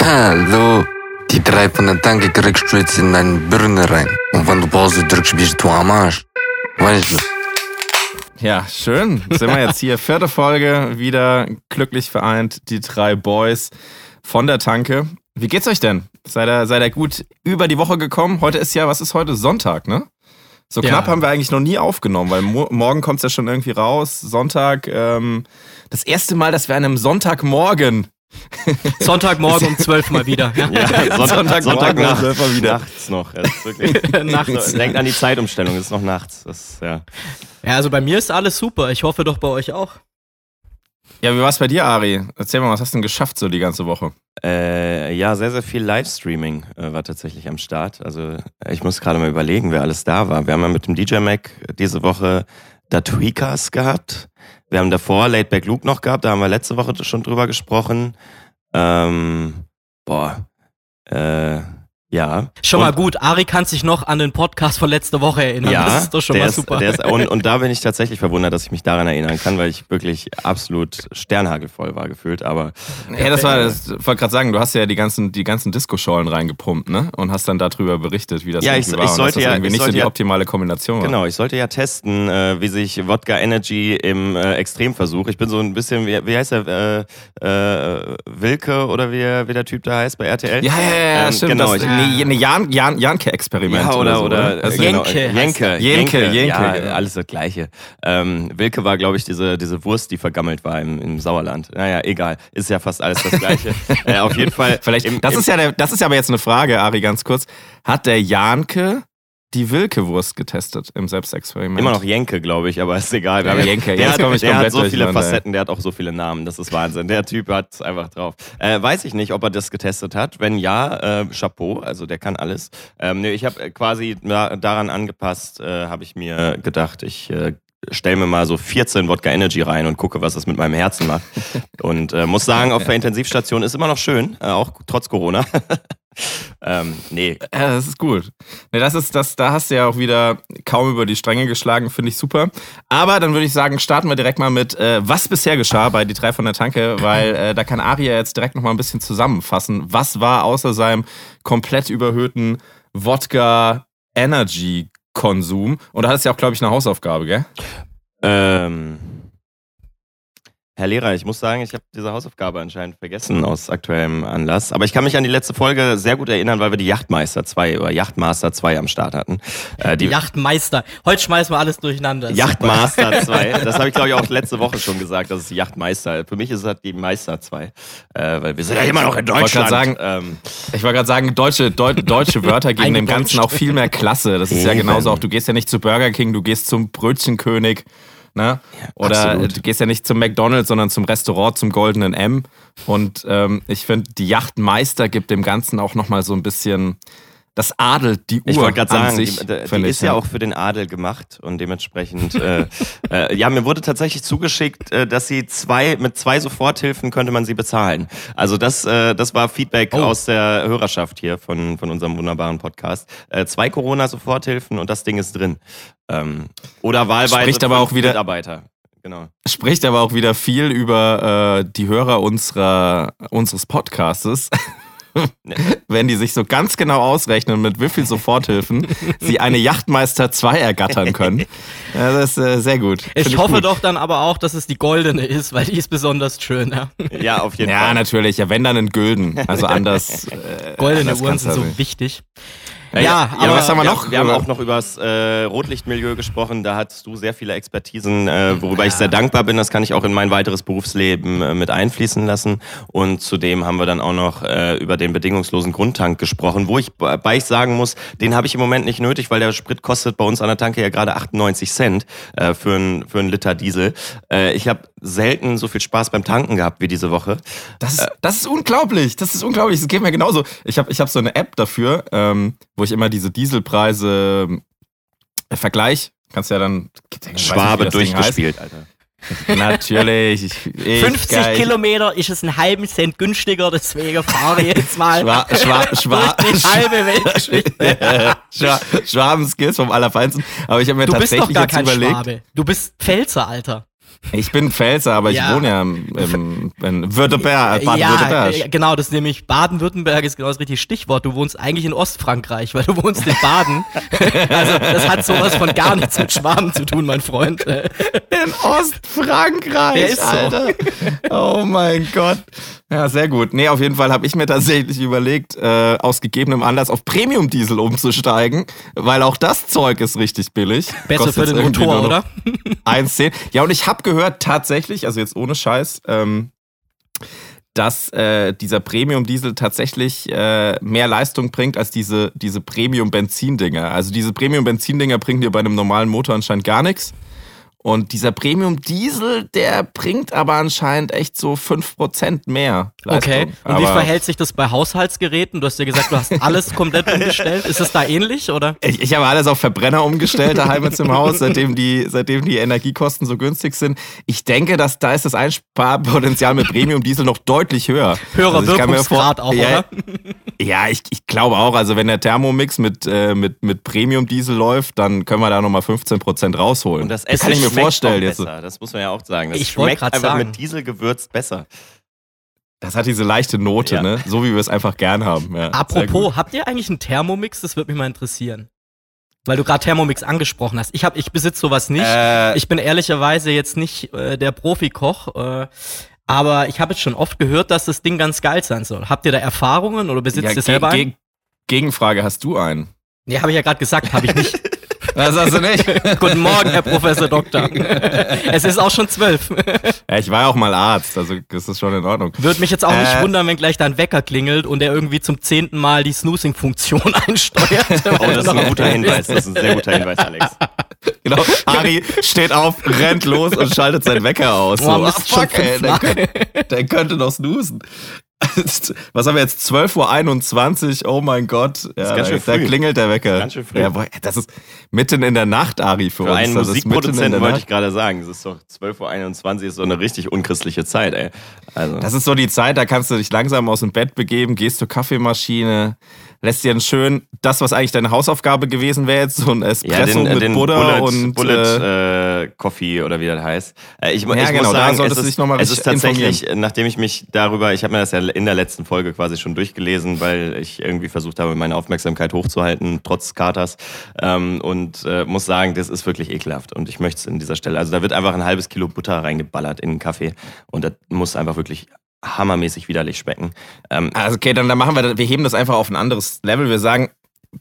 Hallo. Die drei von der Tanke kriegst du jetzt in deine Birne rein. Und wenn du Pause drückst, bist du am Arsch. Weißt du? Ja, schön. Sind wir jetzt hier. Vierte Folge, wieder glücklich vereint, die drei Boys von der Tanke. Wie geht's euch denn? Seid ihr, seid ihr gut über die Woche gekommen? Heute ist ja, was ist heute? Sonntag, ne? So Ja. knapp haben wir eigentlich noch nie aufgenommen, weil mo morgen kommt's ja schon irgendwie raus. Sonntag, ähm, das erste Mal, dass wir an einem Sonntagmorgen. Sonntagmorgen um 12 mal wieder. Ja. Ja, Sonntag, Sonntagmorgen Sonntag um nachts, 12 Uhr wieder. nachts noch. Es ist wirklich, Nachts. Denkt an die Zeitumstellung, es ist noch nachts. Das, ist, ja. ja, also bei mir ist alles super. Ich hoffe doch bei euch auch. Ja, wie war's bei dir, Ari? Erzähl mal, was hast du denn geschafft so die ganze Woche? Äh, ja, sehr, sehr viel Livestreaming äh, war tatsächlich am Start. Also ich muss gerade mal überlegen, wer alles da war. Wir haben ja mit dem DJ Mac diese Woche Datweakers gehabt. Wir haben davor Late Back Luke noch gehabt, da haben wir letzte Woche schon drüber gesprochen. Ähm, boah, äh, ja. Schon Und- mal gut. Ari kann sich noch an den Podcast von letzter Woche erinnern. Ja, das ist doch schon der mal ist, super. Der ist, und, und da bin ich tatsächlich verwundert, dass ich mich daran erinnern kann, weil ich wirklich absolut sternhagelvoll war gefühlt. Aber Ja, das war, das ich wollte gerade sagen, du hast ja die ganzen, die ganzen Disco-Schollen reingepumpt, ne? Und hast dann darüber berichtet, wie das Ja, irgendwie ich- war. ich und sollte dass das ja- irgendwie ich nicht so die ja- optimale Kombination war. genau, ich sollte ja testen, äh, wie sich Wodka Energy im äh, Extremversuch. Ich bin so ein bisschen, wie, wie heißt er, äh, äh, Wilke oder wie, wie der Typ da heißt bei RTL? Ja, ja, ja, ja Ähm, stimmt. Genau, das, ich, nee, eine Jan, Jan, Janke-Experiment. Ja, oder, so, oder, Also, äh, genau, Jenke Jenke. Jenke, Jenke, ja, genau. alles das Gleiche. Ähm, Wilke war, glaube ich, diese, diese Wurst, die vergammelt war im, im Sauerland. Naja, egal. Ist ja fast alles das Gleiche. äh, auf jeden Fall. Vielleicht, im, das im, ist ja der, das ist ja aber jetzt eine Frage, Ari, ganz kurz. Hat der Janke die Wilke-Wurst getestet im Selbstexperiment? Immer noch Jenke, glaube ich, aber ist egal. Haben- Jenke, der hat, der hat so viele. Facetten, der hat auch so viele Namen. Das ist Wahnsinn. Der Typ hat es einfach drauf. Äh, weiß ich nicht, ob er das getestet hat. Wenn ja, äh, Chapeau, also der kann alles. Ähm, nee, ich habe quasi na, daran angepasst, äh, habe ich mir gedacht, ich äh, stell mir mal so 14 Wodka Energy rein und gucke, was das mit meinem Herzen macht. Und äh, muss sagen, auf der Intensivstation ist immer noch schön, äh, auch trotz Corona. ähm, nee, Ja, das ist gut. Ne, das ist, das, da hast du ja auch wieder kaum über die Stränge geschlagen, finde ich super. Aber dann würde ich sagen, starten wir direkt mal mit, äh, was bisher geschah bei die drei von der Tanke, weil äh, da kann Aria jetzt direkt noch mal ein bisschen zusammenfassen. Was war außer seinem komplett überhöhten Wodka Energy Konsum? Und da hattest du ja auch, glaube ich, eine Hausaufgabe, gell? Ähm, Herr Lehrer, ich muss sagen, ich habe diese Hausaufgabe anscheinend vergessen aus aktuellem Anlass. Aber ich kann mich an die letzte Folge sehr gut erinnern, weil wir die Yachtmeister 2 oder Yachtmaster 2 am Start hatten. Äh, die Yachtmeister. Heute schmeißen wir alles durcheinander. Yachtmaster 2. Das habe ich, glaube ich, auch letzte Woche schon gesagt, das ist die Yachtmeister. Für mich ist das die Meister 2. Äh, weil wir sind ja immer noch in Deutschland. sagen, ähm, Ich wollte gerade sagen, deutsche, Deu deutsche Wörter geben dem Ganzen auch viel mehr Klasse. Das ist ja Eben. genauso auch, du gehst ja nicht zu Burger King, du gehst zum Brötchenkönig. Ne? Oder absolut. du gehst ja nicht zum McDonalds, sondern zum Restaurant, zum Goldenen M. Und ähm, ich finde, die Yachtmeister gibt dem Ganzen auch nochmal so ein bisschen, das adelt die Uhr Ich wollte gerade an sagen, sich. die, die, find die ich, ist ja auch für den Adel gemacht und dementsprechend, äh, äh, ja, mir wurde tatsächlich zugeschickt, äh, dass sie zwei, mit zwei Soforthilfen könnte man sie bezahlen. Also das, äh, das war Feedback Oh. aus der Hörerschaft hier von, von unserem wunderbaren Podcast. Äh, zwei Corona-Soforthilfen und das Ding ist drin. Ähm, oder wahlweise Spricht aber auch wieder- Mitarbeiter. Genau. Spricht aber auch wieder viel über äh, die Hörer unserer, unseres Podcastes. Wenn die sich so ganz genau ausrechnen, mit wie viel Soforthilfen sie eine Yachtmeister 2 ergattern können. Ja, das ist äh, sehr gut. Find Ich hoffe gut. doch dann aber auch, dass es die goldene ist, weil die ist besonders schön. Ja. Ja, auf jeden Ja, Fall. natürlich. Ja, wenn dann in Gülden. Also anders. Äh, Goldene anders Uhren sind ja so wichtig. Ja, Ja, ja, aber- was haben wir ja, noch? Wir haben auch noch über das äh, Rotlichtmilieu gesprochen. Da hattest du sehr viele Expertisen, äh, worüber ich sehr dankbar bin. Das kann ich auch in mein weiteres Berufsleben äh, mit einfließen lassen. Und zudem haben wir dann auch noch äh, über den bedingungslosen Grundtank gesprochen, wo ich bei bei ich sagen muss, den habe ich im Moment nicht nötig, weil der Sprit kostet bei uns an der Tanke ja gerade 98 Cent äh, für ein für einen Liter Diesel. Äh, ich habe selten so viel Spaß beim Tanken gehabt wie diese Woche. Das ist, das ist unglaublich. Das ist unglaublich. Das geht mir genauso. Ich habe ich hab so eine App dafür, ähm, wo ich immer diese Dieselpreise äh, vergleich. Kannst ja dann. nicht, Schwabe Ding durchgespielt, Alter. Natürlich. Ich, ich, 50 geil. Kilometer ist es einen halben Cent günstiger, deswegen fahre ich jetzt mal Schwa, Schwa, Schwa, durch die halbe Welt. Schwa, Schwaben-Skills vom Allerfeinsten. Aber ich habe mir Du bist tatsächlich doch gar jetzt kein überlegt. Schwabe. Du bist Pfälzer, Alter. Ich bin Pfälzer, aber Ja. ich wohne ja im, in Württemberg, ja, Baden-Württemberg. äh, genau, das ist nämlich Baden-Württemberg ist genau das richtige Stichwort. Du wohnst eigentlich in Ostfrankreich, weil du wohnst in Baden. also das hat sowas von gar nichts mit Schwaben zu tun, mein Freund. Äh, In Ostfrankreich, Der ist so. Alter. Oh mein Gott. Ja, sehr gut. Nee, auf jeden Fall habe ich mir tatsächlich überlegt, äh, aus gegebenem Anlass auf Premium-Diesel umzusteigen, weil auch das Zeug ist richtig billig. Besser Kostet für den Motor, oder? 1,10. Ja, und ich habe gehört, tatsächlich, also jetzt ohne Scheiß, ähm, dass äh, dieser Premium-Diesel tatsächlich äh, mehr Leistung bringt als diese, diese Premium-Benzin-Dinger. Also diese Premium-Benzin-Dinger bringen dir bei einem normalen Motor anscheinend gar nichts. Und dieser Premium-Diesel, der bringt aber anscheinend echt so 5% mehr Leistung. Okay. Und wie Aber verhält sich das bei Haushaltsgeräten? Du hast ja gesagt, du hast alles komplett umgestellt. Ist es da ähnlich oder? Ich, ich habe alles auf Verbrenner umgestellt daheim jetzt im Haus, seitdem die, seitdem die Energiekosten so günstig sind. Ich denke, dass da ist das Einsparpotenzial mit Premium-Diesel noch deutlich höher. Höherer Also Wirkungsgrad auch, ja, oder? Ja, ich, ich glaube auch. Also wenn der Thermomix mit, äh, mit, mit Premium-Diesel läuft, dann können wir da nochmal 15% rausholen. Und das Essen vorstellen jetzt. besser. Das muss man ja auch sagen. Das Ich schmeckt einfach sagen. mit Diesel gewürzt besser. Das hat diese leichte Note, Ja. ne? So wie wir es einfach gern haben. Ja. Apropos, habt ihr eigentlich einen Thermomix? Das würde mich mal interessieren. Weil du gerade Thermomix angesprochen hast. Ich, hab, ich besitze sowas nicht. Äh, Ich bin ehrlicherweise jetzt nicht äh, der Profikoch, äh, aber ich habe jetzt schon oft gehört, dass das Ding ganz geil sein soll. Habt ihr da Erfahrungen oder besitzt ja, ihr selber einen? ge- Gegenfrage, hast du einen? Nee, habe ich ja gerade gesagt, habe ich nicht. Das hast du nicht. Guten Morgen, Herr Professor Doktor. es ist auch schon zwölf. ja, ich war ja auch mal Arzt, also das ist schon in Ordnung. Würde mich jetzt auch nicht Äh. wundern, wenn gleich dein Wecker klingelt und er irgendwie zum zehnten Mal die Snoozing-Funktion einsteuert. Oh, das ist ein guter Hinweis. Das ist ein sehr guter Hinweis, Alex. Genau. Ari steht auf, rennt los und schaltet seinen Wecker aus. Oh, So, ah, fuck, ey, der, könnte, der könnte noch snoosen. Was haben wir jetzt? 12.21 Uhr, oh mein Gott. Ja, da, früh. klingelt der Wecker. Ganz schön früh. Ja, boah, das ist mitten in der Nacht, Ari, für, Für uns. einen Das Musikproduzenten wollte ich gerade sagen, es ist doch 12.21 Uhr, ist so eine richtig unchristliche Zeit, ey. Also, Das ist so die Zeit, da kannst du dich langsam aus dem Bett begeben, gehst zur Kaffeemaschine, lässt dir einen schön, das, was eigentlich deine Hausaufgabe gewesen wäre, jetzt so ein Espresso mit Butter Bullet, und Bullet äh, äh, Coffee oder wie das heißt. Äh, ich, Ja, ich genau, muss sagen, es ist, es ist tatsächlich, äh, nachdem ich mich darüber, ich habe mir das ja in der letzten Folge quasi schon durchgelesen, weil ich irgendwie versucht habe, meine Aufmerksamkeit hochzuhalten, trotz Katers. Ähm, und äh, muss sagen, das ist wirklich ekelhaft. Und ich möchte es in dieser Stelle. Also da wird einfach ein halbes Kilo Butter reingeballert in den Kaffee. Und das muss einfach wirklich hammermäßig widerlich schmecken. Ähm, Also okay, dann, dann machen wir, das- wir heben das einfach auf ein anderes Level. Wir sagen,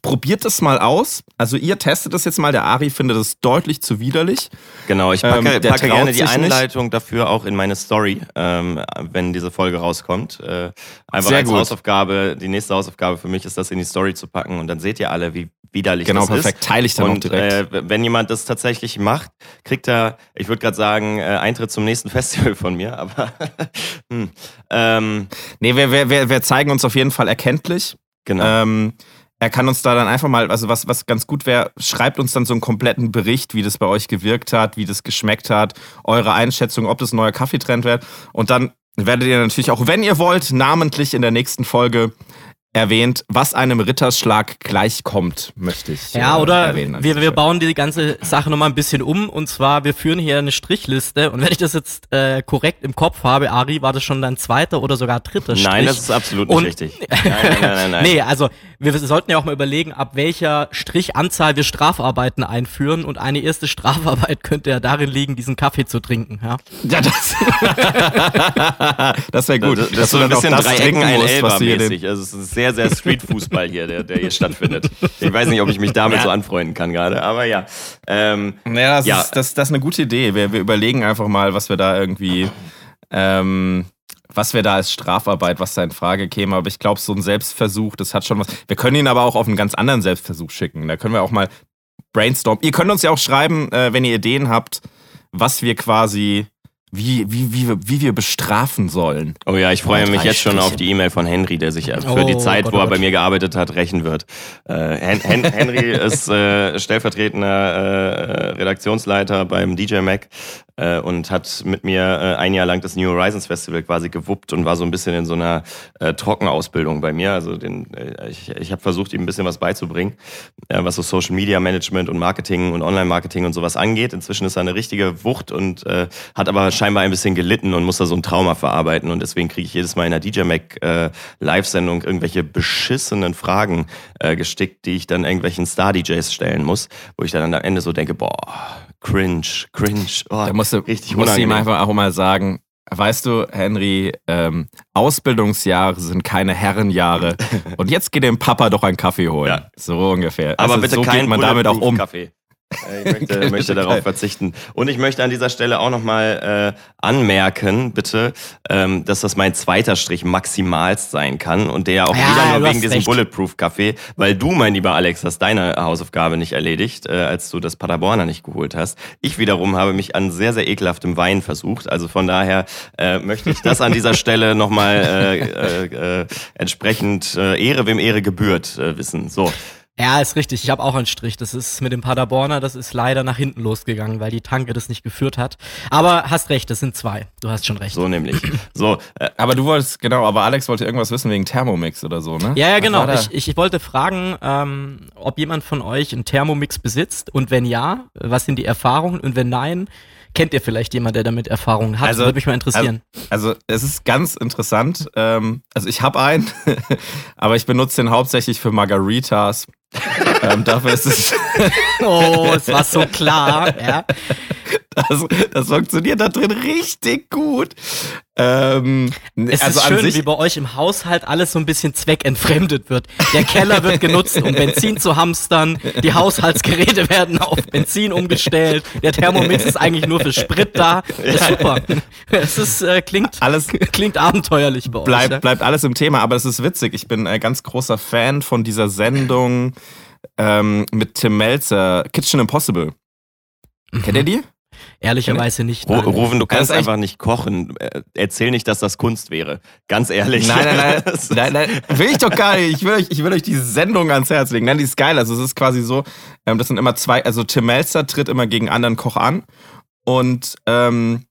probiert das mal aus. Also ihr testet das jetzt mal. Der Ari findet das deutlich zu widerlich. Genau, ich packe, Ähm, packe gerne die sich nicht. Einleitung dafür auch in meine Story, ähm, wenn diese Folge rauskommt. Äh, einfach Sehr als gut. Hausaufgabe, die nächste Hausaufgabe für mich ist, das in die Story zu packen und dann seht ihr alle, wie widerlich Genau, das perfekt. ist. Teile ich dann auch Und direkt. äh, wenn jemand das tatsächlich macht, kriegt er, ich würde gerade sagen, äh, Eintritt zum nächsten Festival von mir, aber hm, ähm, nee, wir, wir, wir, wir zeigen uns auf jeden Fall erkenntlich. genau. Ähm, er kann uns da dann einfach mal, also was, was ganz gut wäre, schreibt uns dann so einen kompletten Bericht, wie das bei euch gewirkt hat, wie das geschmeckt hat, eure Einschätzung, ob das ein neuer Kaffeetrend wird. Und dann werdet ihr natürlich auch, wenn ihr wollt, namentlich in der nächsten Folge erwähnt, was einem Ritterschlag gleichkommt, möchte ich Ja, äh, oder erwähnen. wir, wir bauen die ganze Sache nochmal ein bisschen um. Und zwar, wir führen hier eine Strichliste. Und wenn ich das jetzt äh, korrekt im Kopf habe, Ari, war das schon dein zweiter oder sogar dritter Strich? Nein, das ist absolut nicht Und- richtig. Nein, nein, nein, nein, nein. Nee, also wir sollten ja auch mal überlegen, ab welcher Strichanzahl wir Strafarbeiten einführen. Und eine erste Strafarbeit könnte ja darin liegen, diesen Kaffee zu trinken. Ja? Ja, das, das wäre gut. Das, das dass ist so du ein bisschen das Dreiecken trinken ein musst, was du hier den- Elber-mäßig. Also es ist sehr, sehr Streetfußball hier, der, der hier stattfindet. Ich weiß nicht, ob ich mich damit Ja. so anfreunden kann gerade, aber ja. Ähm, Ja, das, Ja. Ist, das, das ist eine gute Idee. Wir, wir überlegen einfach mal, was wir da irgendwie, ähm, was wir da als Strafarbeit, was da in Frage käme. Aber ich glaube, so ein Selbstversuch, das hat schon was. Wir können ihn aber auch auf einen ganz anderen Selbstversuch schicken. Da können wir auch mal brainstormen. Ihr könnt uns ja auch schreiben, äh, wenn ihr Ideen habt, was wir quasi wie, wie, wie, wir- wie wir bestrafen sollen. Oh ja, ich freue mich jetzt schon auf die E-Mail von Henry, der sich für Oh die Zeit, Gott, wo oh er bei Gott. mir gearbeitet hat, rächen wird. Äh, Hen Hen Henry ist äh, stellvertretender äh, Redaktionsleiter beim DJ Mac äh, und hat mit mir äh, ein Jahr lang das New Horizons Festival quasi gewuppt und war so ein bisschen in so einer äh, Trockenausbildung bei mir. Also den, äh, ich, ich habe versucht, ihm ein bisschen was beizubringen, äh, was so Social Media Management und Marketing und Online-Marketing und sowas angeht. Inzwischen ist er eine richtige Wucht und äh, hat aber scheinbar ein bisschen gelitten und muss da so ein Trauma verarbeiten. Und deswegen kriege ich jedes Mal in der DJ Mac äh, Live-Sendung irgendwelche beschissenen Fragen äh, gestickt, die ich dann irgendwelchen Star-DJs stellen muss, wo ich dann am Ende so denke, boah, cringe, cringe. Oh, Da musst du, richtig musst du ihm einfach auch mal sagen, weißt du, Henry, ähm, Ausbildungsjahre sind keine Herrenjahre. Und jetzt geht dem Papa doch einen Kaffee holen. Ja. So ungefähr. Aber Also bitte so kein geht man damit auch um. Kaffee. Ich möchte, möchte darauf verzichten. Und ich möchte an dieser Stelle auch nochmal äh, anmerken, bitte, ähm, dass das mein zweiter Strich maximalst sein kann und der auch Ja, wieder nur wegen diesem recht. Bulletproof-Kaffee, weil du, mein lieber Alex, hast deine Hausaufgabe nicht erledigt, äh, als du das Paderborner nicht geholt hast. Ich wiederum habe mich an sehr, sehr ekelhaftem Wein versucht. Also von daher äh, möchte ich das an dieser Stelle nochmal äh, äh, äh, entsprechend äh, Ehre, wem Ehre gebührt, äh, wissen. So. Ja, ist richtig. Ich habe auch einen Strich. Das ist mit dem Paderborner, das ist leider nach hinten losgegangen, weil die Tanke das nicht geführt hat. Aber hast recht, das sind zwei. Du hast schon recht. So nämlich. So, äh, Aber du wolltest, genau, aber Alex wollte irgendwas wissen wegen Thermomix oder so, ne? Ja, ja, genau. Ich, ich, ich wollte fragen, ähm, ob jemand von euch einen Thermomix besitzt und wenn ja, was sind die Erfahrungen und wenn nein, kennt ihr vielleicht jemand, der damit Erfahrungen hat? Also- Würde mich mal interessieren. Also es ist ganz interessant. Ähm, also ich habe einen, aber ich benutze den hauptsächlich für Margaritas. ähm, dafür ist es, oh, es war so klar. Ja. Das, das funktioniert da drin richtig gut. Ähm, Es also ist schön, wie bei euch im Haushalt alles so ein bisschen zweckentfremdet wird. Der Keller wird genutzt, um Benzin zu hamstern. Die Haushaltsgeräte werden auf Benzin umgestellt. Der Thermomix ist eigentlich nur für Sprit da. Das ist super. Es ist, äh, klingt, alles klingt abenteuerlich bei euch. bleibt, ja. bleibt alles im Thema, aber es ist witzig. Ich bin ein ganz großer Fan von dieser Sendung ähm, mit Tim Melzer, Kitchen Impossible. Kennt ihr die? Ehrlicherweise nicht. Nein. Rufen, du kannst ist echt- einfach nicht kochen. Äh, Erzähl nicht, dass das Kunst wäre. Ganz ehrlich. Nein, nein, nein, nein, nein, will ich doch gar nicht. Ich will euch, ich will euch diese Sendung ans Herz legen. Nein, die ist geil. Also es ist quasi so, ähm, das sind immer zwei, also Tim Melzer tritt immer gegen anderen Koch an und ähm,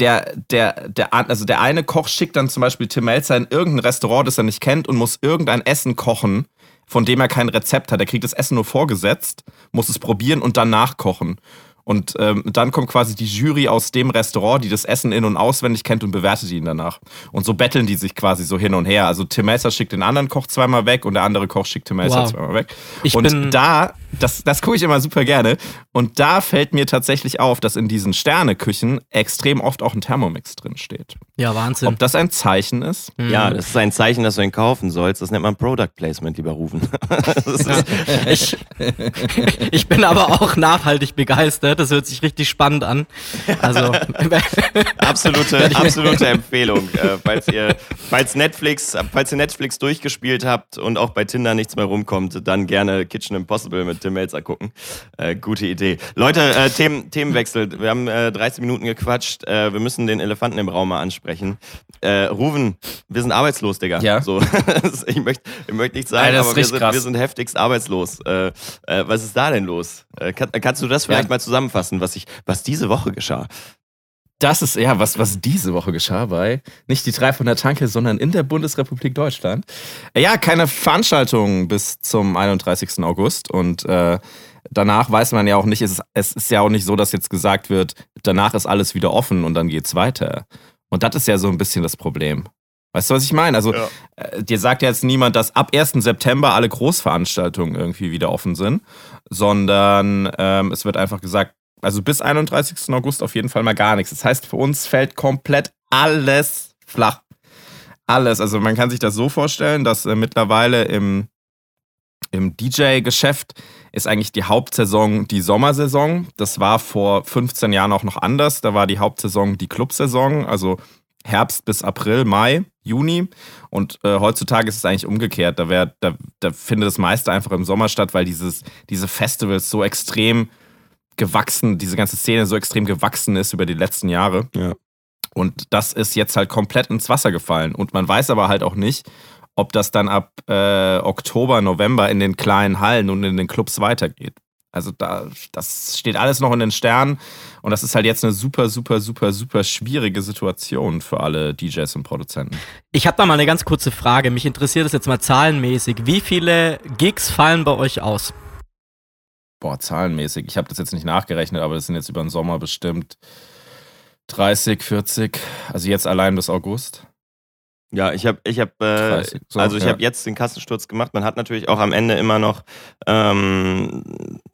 der, der, der, also der eine Koch schickt dann zum Beispiel Tim Melzer in irgendein Restaurant, das er nicht kennt und muss irgendein Essen kochen, von dem er kein Rezept hat. Er kriegt das Essen nur vorgesetzt, muss es probieren und dann nachkochen. Und ähm, dann kommt quasi die Jury aus dem Restaurant, die das Essen in- und auswendig kennt und bewertet ihn danach. Und so betteln die sich quasi so hin und her. Also Tim Melzer schickt den anderen Koch zweimal weg und der andere Koch schickt Tim Melzer Wow. zweimal weg. Ich und bin- da, das, das gucke ich immer super gerne. Und da fällt mir tatsächlich auf, dass in diesen Sterneküchen extrem oft auch ein Thermomix drin steht. Ja, Wahnsinn. Ob das ein Zeichen ist? Ja, das ist ein Zeichen, dass du ihn kaufen sollst. Das nennt man Product Placement, lieber Rufen. Ich, ich bin aber auch nachhaltig begeistert. Das hört sich richtig spannend an. Also, absolute, absolute Empfehlung. Äh, falls ihr, falls Netflix, falls ihr Netflix durchgespielt habt und auch bei Tinder nichts mehr rumkommt, dann gerne Kitchen Impossible mit Tim Melzer gucken. Äh, gute Idee. Leute, äh, Themen, Themenwechsel. Wir haben äh, 30 Minuten gequatscht. Äh, wir müssen den Elefanten im Raum mal ansprechen. Äh, Ruven, wir sind arbeitslos, Digga. Ja. So, ich möchte ich möchte nicht sagen, ist aber wir sind, wir sind heftigst arbeitslos. Äh, äh, was ist da denn los? Äh, kann, kannst du das vielleicht Ja. mal zusammenfassen, was ich, was diese Woche geschah? Das ist ja was, was diese Woche geschah bei nicht die drei von der Tanke, sondern in der Bundesrepublik Deutschland. Ja, keine Veranstaltung bis zum 31. August und äh, danach weiß man ja auch nicht, es ist, es ist ja auch nicht so, dass jetzt gesagt wird, danach ist alles wieder offen und dann geht's weiter. Und das ist ja so ein bisschen das Problem. Weißt du, was ich meine? Also, Ja. äh, dir sagt ja jetzt niemand, dass ab 1. September alle Großveranstaltungen irgendwie wieder offen sind, sondern ähm, es wird einfach gesagt, also bis 31. August auf jeden Fall mal gar nichts. Das heißt, für uns fällt komplett alles flach. Alles. Also man kann sich das so vorstellen, dass äh, mittlerweile im, im DJ-Geschäft ist eigentlich die Hauptsaison die Sommersaison. Das war vor 15 Jahren auch noch anders. Da war die Hauptsaison die Clubsaison, also Herbst bis April, Mai, Juni. Und äh, heutzutage ist es eigentlich umgekehrt. Da, wär, da, da findet das meiste einfach im Sommer statt, weil dieses, diese Festivals so extrem gewachsen, diese ganze Szene so extrem gewachsen ist über die letzten Jahre. Ja. Und das ist jetzt halt komplett ins Wasser gefallen. Und man weiß aber halt auch nicht, ob das dann ab äh, Oktober, November in den kleinen Hallen und in den Clubs weitergeht. Also da, das steht alles noch in den Sternen und das ist halt jetzt eine super, super, super, super schwierige Situation für alle DJs und Produzenten. Ich habe da mal eine ganz kurze Frage. Mich interessiert das jetzt mal zahlenmäßig. Wie viele Gigs fallen bei euch aus? Boah, zahlenmäßig. Ich habe das jetzt nicht nachgerechnet, aber das sind jetzt über den Sommer bestimmt 30, 40. Also jetzt allein bis August. Ja, ich habe, ich habe, äh, 30, so, also ich ja. habe jetzt den Kassensturz gemacht. Man hat natürlich auch am Ende immer noch, ähm,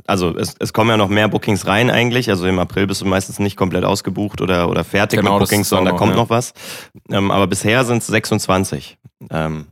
also es, es kommen ja noch mehr Bookings rein eigentlich. Also im April bist du meistens nicht komplett ausgebucht oder oder fertig Genau, mit Bookings, sondern da kommt ja. noch was. Ähm, aber bisher sind es 26. Ähm,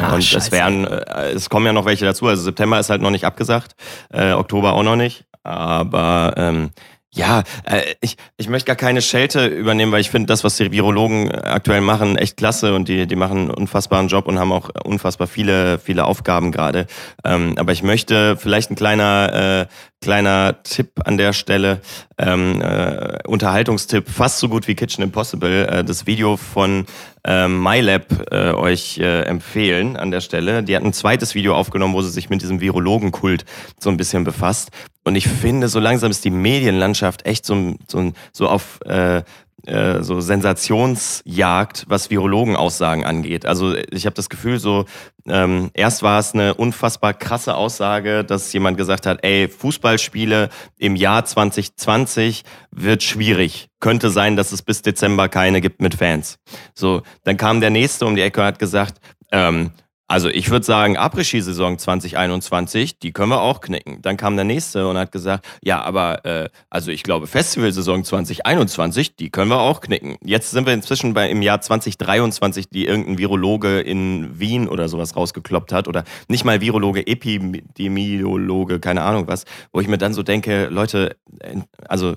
Ah, und scheiße. es werden, äh, es kommen ja noch welche dazu. Also September ist halt noch nicht abgesagt, äh, Oktober auch noch nicht. Aber ähm, ja, äh, ich, ich möchte gar keine Schelte übernehmen, weil ich finde das, was die Virologen aktuell machen, echt klasse und die, die machen einen unfassbaren Job und haben auch unfassbar viele, viele Aufgaben gerade. Ähm, aber ich möchte vielleicht ein kleiner, äh, kleiner Tipp an der Stelle, ähm, äh, Unterhaltungstipp, fast so gut wie Kitchen Impossible, äh, das Video von ähm, MyLab äh, euch äh, empfehlen an der Stelle. Die hat ein zweites Video aufgenommen, wo sie sich mit diesem Virologenkult so ein bisschen befasst. Und ich finde, so langsam ist die Medienlandschaft echt so, so, so auf äh, äh, so Sensationsjagd, was Virologenaussagen angeht. Also ich habe das Gefühl, so ähm, erst war es eine unfassbar krasse Aussage, dass jemand gesagt hat, ey, Fußballspiele im Jahr 2020 wird schwierig. Könnte sein, dass es bis Dezember keine gibt mit Fans. So, dann kam der nächste um die Ecke und hat gesagt, ähm, also ich würde sagen, Après-Ski-Saison 2021, die können wir auch knicken. Dann kam der nächste und hat gesagt, ja, aber äh, also ich glaube, Festivalsaison 2021, die können wir auch knicken. Jetzt sind wir inzwischen bei im Jahr 2023, die irgendein Virologe in Wien oder sowas rausgekloppt hat. Oder nicht mal Virologe, Epidemiologe, keine Ahnung was, wo ich mir dann so denke, Leute, äh, also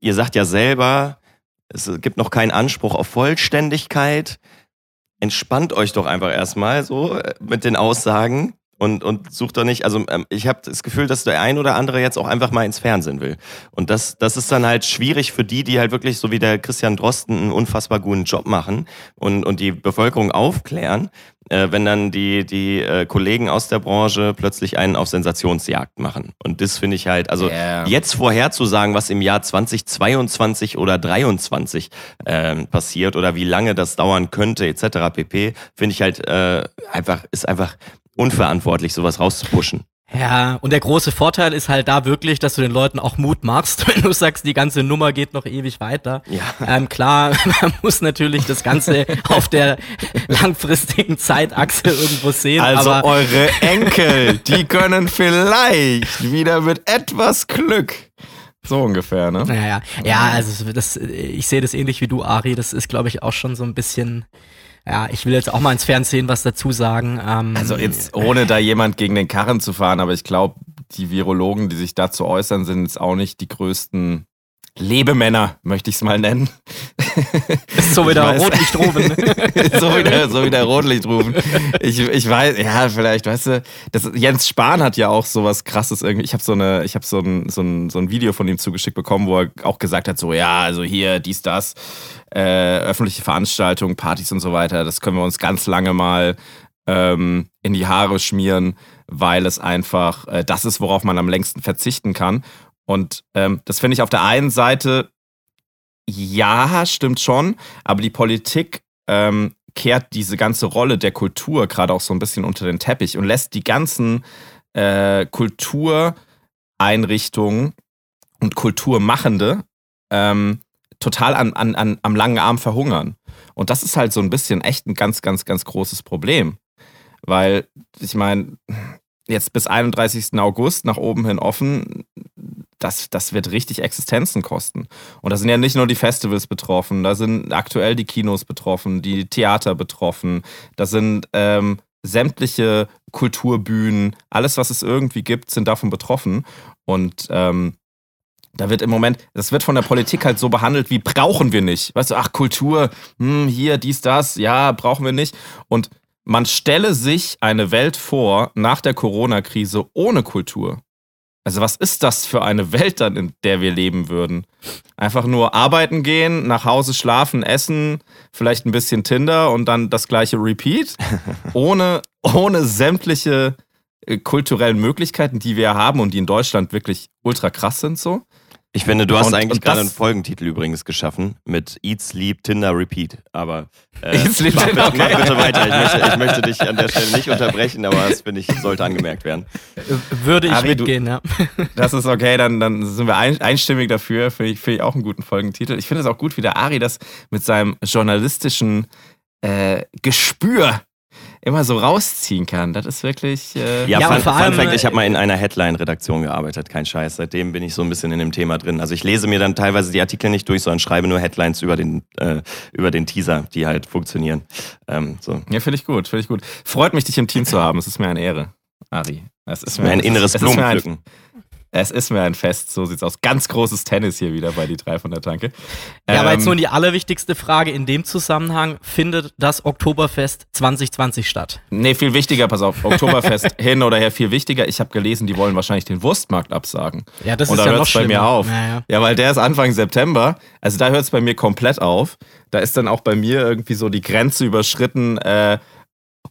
ihr sagt ja selber, es gibt noch keinen Anspruch auf Vollständigkeit entspannt euch doch einfach erstmal so äh, mit den Aussagen und, und sucht doch nicht, also ähm, ich habe das Gefühl, dass der ein oder andere jetzt auch einfach mal ins Fernsehen will. Und das, das ist dann halt schwierig für die, die halt wirklich so wie der Christian Drosten einen unfassbar guten Job machen und, und die Bevölkerung aufklären, äh, wenn dann die, die äh, Kollegen aus der Branche plötzlich einen auf Sensationsjagd machen. Und das finde ich halt, also Ja. jetzt vorherzusagen, was im Jahr 2022 oder 23 ähm, passiert oder wie lange das dauern könnte, etc. pp, finde ich halt äh, einfach, ist einfach unverantwortlich, sowas rauszupushen. Ja, und der große Vorteil ist halt da wirklich, dass du den Leuten auch Mut machst, wenn du sagst, die ganze Nummer geht noch ewig weiter. Ja. Ähm, klar, man muss natürlich das Ganze auf der langfristigen Zeitachse irgendwo sehen. Also aber eure Enkel, die können vielleicht wieder mit etwas Glück. So ungefähr, ne? Naja, ja, also das, ich sehe das ähnlich wie du, Ari. Das ist, glaube ich, auch schon so ein bisschen. Ja, ich will jetzt auch mal ins Fernsehen was dazu sagen. Ähm, Also jetzt ohne da jemand gegen den Karren zu fahren, aber ich glaube, die Virologen, die sich dazu äußern, sind jetzt auch nicht die größten Lebemänner, möchte ich es mal nennen. ist so wieder. Rotlichtrufen. so wieder, so wieder Rotlicht rufen. Ich, ich weiß, ja, vielleicht, weißt du, das, Jens Spahn hat ja auch sowas krasses irgendwie. Ich habe so eine, ich habe so ein, so, ein, so ein Video von ihm zugeschickt bekommen, wo er auch gesagt hat, so, ja, also hier, dies, das, äh, öffentliche Veranstaltungen, Partys und so weiter, das können wir uns ganz lange mal ähm, in die Haare schmieren, weil es einfach äh, das ist, worauf man am längsten verzichten kann. Und ähm, das finde ich auf der einen Seite, ja, stimmt schon, aber die Politik ähm, kehrt diese ganze Rolle der Kultur gerade auch so ein bisschen unter den Teppich und lässt die ganzen äh, Kultureinrichtungen und Kulturmachende ähm, total an, an, an, am langen Arm verhungern. Und das ist halt so ein bisschen echt ein ganz, ganz, ganz großes Problem. Weil, ich meine, jetzt bis 31. August nach oben hin offen, das, das wird richtig Existenzen kosten. Und da sind ja nicht nur die Festivals betroffen, da sind aktuell die Kinos betroffen, die Theater betroffen, da sind ähm, sämtliche Kulturbühnen, alles, was es irgendwie gibt, sind davon betroffen. Und ähm, da wird im Moment, das wird von der Politik halt so behandelt, wie brauchen wir nicht. Weißt du, ach, Kultur, hm, hier, dies, das, ja, brauchen wir nicht. Und man stelle sich eine Welt vor nach der Corona-Krise ohne Kultur. Also was ist das für eine Welt dann, in der wir leben würden? Einfach nur arbeiten gehen, nach Hause schlafen, essen, vielleicht ein bisschen Tinder und dann das gleiche Repeat, ohne, ohne sämtliche äh, kulturellen Möglichkeiten, die wir haben und die in Deutschland wirklich ultra krass sind so. Ich finde, du hast Und- eigentlich und gerade einen Folgentitel übrigens geschaffen mit Eat, Sleep, Tinder, Repeat. Aber äh, Eat, Sleep, mach, Tinder, bitte- mach okay. bitte weiter. Ich möchte, ich möchte dich an der Stelle nicht unterbrechen, aber das finde ich, sollte angemerkt werden. Würde ich Ari, du- mitgehen, ja. Das ist okay, dann, dann sind wir ein, einstimmig dafür. Finde ich, finde ich auch einen guten Folgentitel. Ich finde es auch gut, wie der Ari das mit seinem journalistischen äh, Gespür immer so rausziehen kann. Das ist wirklich. Äh, Ja, Ja, Fun, vor Fun allem, Fact, ich äh, habe mal in einer Headline-Redaktion gearbeitet, kein Scheiß. Seitdem bin ich so ein bisschen in dem Thema drin. Also ich lese mir dann teilweise die Artikel nicht durch, sondern schreibe nur Headlines über den, äh, über den Teaser, die halt funktionieren. Ähm, so. Ja, finde ich gut, finde ich gut. Freut mich, dich im Team zu haben. Es ist mir eine Ehre, Ari. Es ist Mir ein inneres Blumenpflücken. Es ist mir ein Fest, so sieht's aus. Ganz großes Tennis hier wieder bei die drei von der Tanke. Ja, aber jetzt Ähm, nur die allerwichtigste Frage in dem Zusammenhang, findet das Oktoberfest 2020 statt? Nee, viel wichtiger, pass auf, Oktoberfest hin oder her, viel wichtiger. Ich habe gelesen, die wollen wahrscheinlich den Wurstmarkt absagen. Ja, das Und ist da ja noch hört's bei mir auf. Naja. Ja, weil der ist Anfang September. Also da hört es bei mir komplett auf. Da ist dann auch bei mir irgendwie so die Grenze überschritten, äh,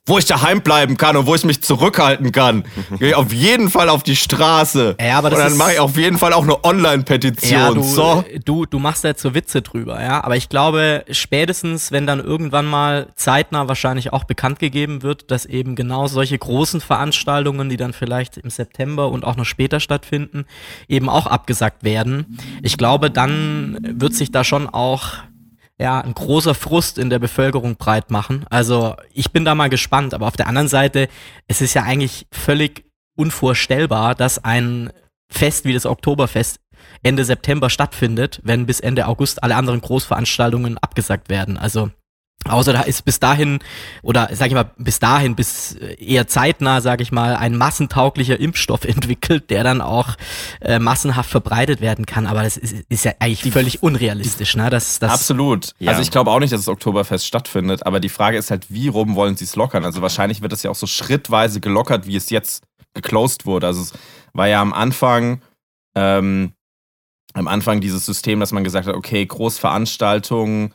wo ich daheim bleiben kann und wo ich mich zurückhalten kann. Gehe ich auf jeden Fall auf die Straße. Ja, aber das und dann mache ich auf jeden Fall auch eine Online-Petition. Ja, du, so. du, du machst da jetzt so Witze drüber, ja. Aber ich glaube, spätestens, wenn dann irgendwann mal zeitnah wahrscheinlich auch bekannt gegeben wird, dass eben genau solche großen Veranstaltungen, die dann vielleicht im September und auch noch später stattfinden, eben auch abgesagt werden. Ich glaube, dann wird sich da schon auch ja, ein großer Frust in der Bevölkerung breit machen. Also ich bin da mal gespannt, aber auf der anderen Seite, es ist ja eigentlich völlig unvorstellbar, dass ein Fest wie das Oktoberfest Ende September stattfindet, wenn bis Ende August alle anderen Großveranstaltungen abgesagt werden. Also Außer da ist bis dahin, oder sag ich mal, bis dahin, bis äh, eher zeitnah, sag ich mal, ein massentauglicher Impfstoff entwickelt, der dann auch äh, massenhaft verbreitet werden kann. Aber das ist, ist ja eigentlich völlig unrealistisch, ne? Das, das, Absolut. Ja. Also ich glaube auch nicht, dass das Oktoberfest stattfindet, aber die Frage ist halt, wie rum wollen sie es lockern? Also wahrscheinlich wird es ja auch so schrittweise gelockert, wie es jetzt geclosed wurde. Also es war ja am Anfang, ähm, am Anfang dieses System, dass man gesagt hat, okay, Großveranstaltungen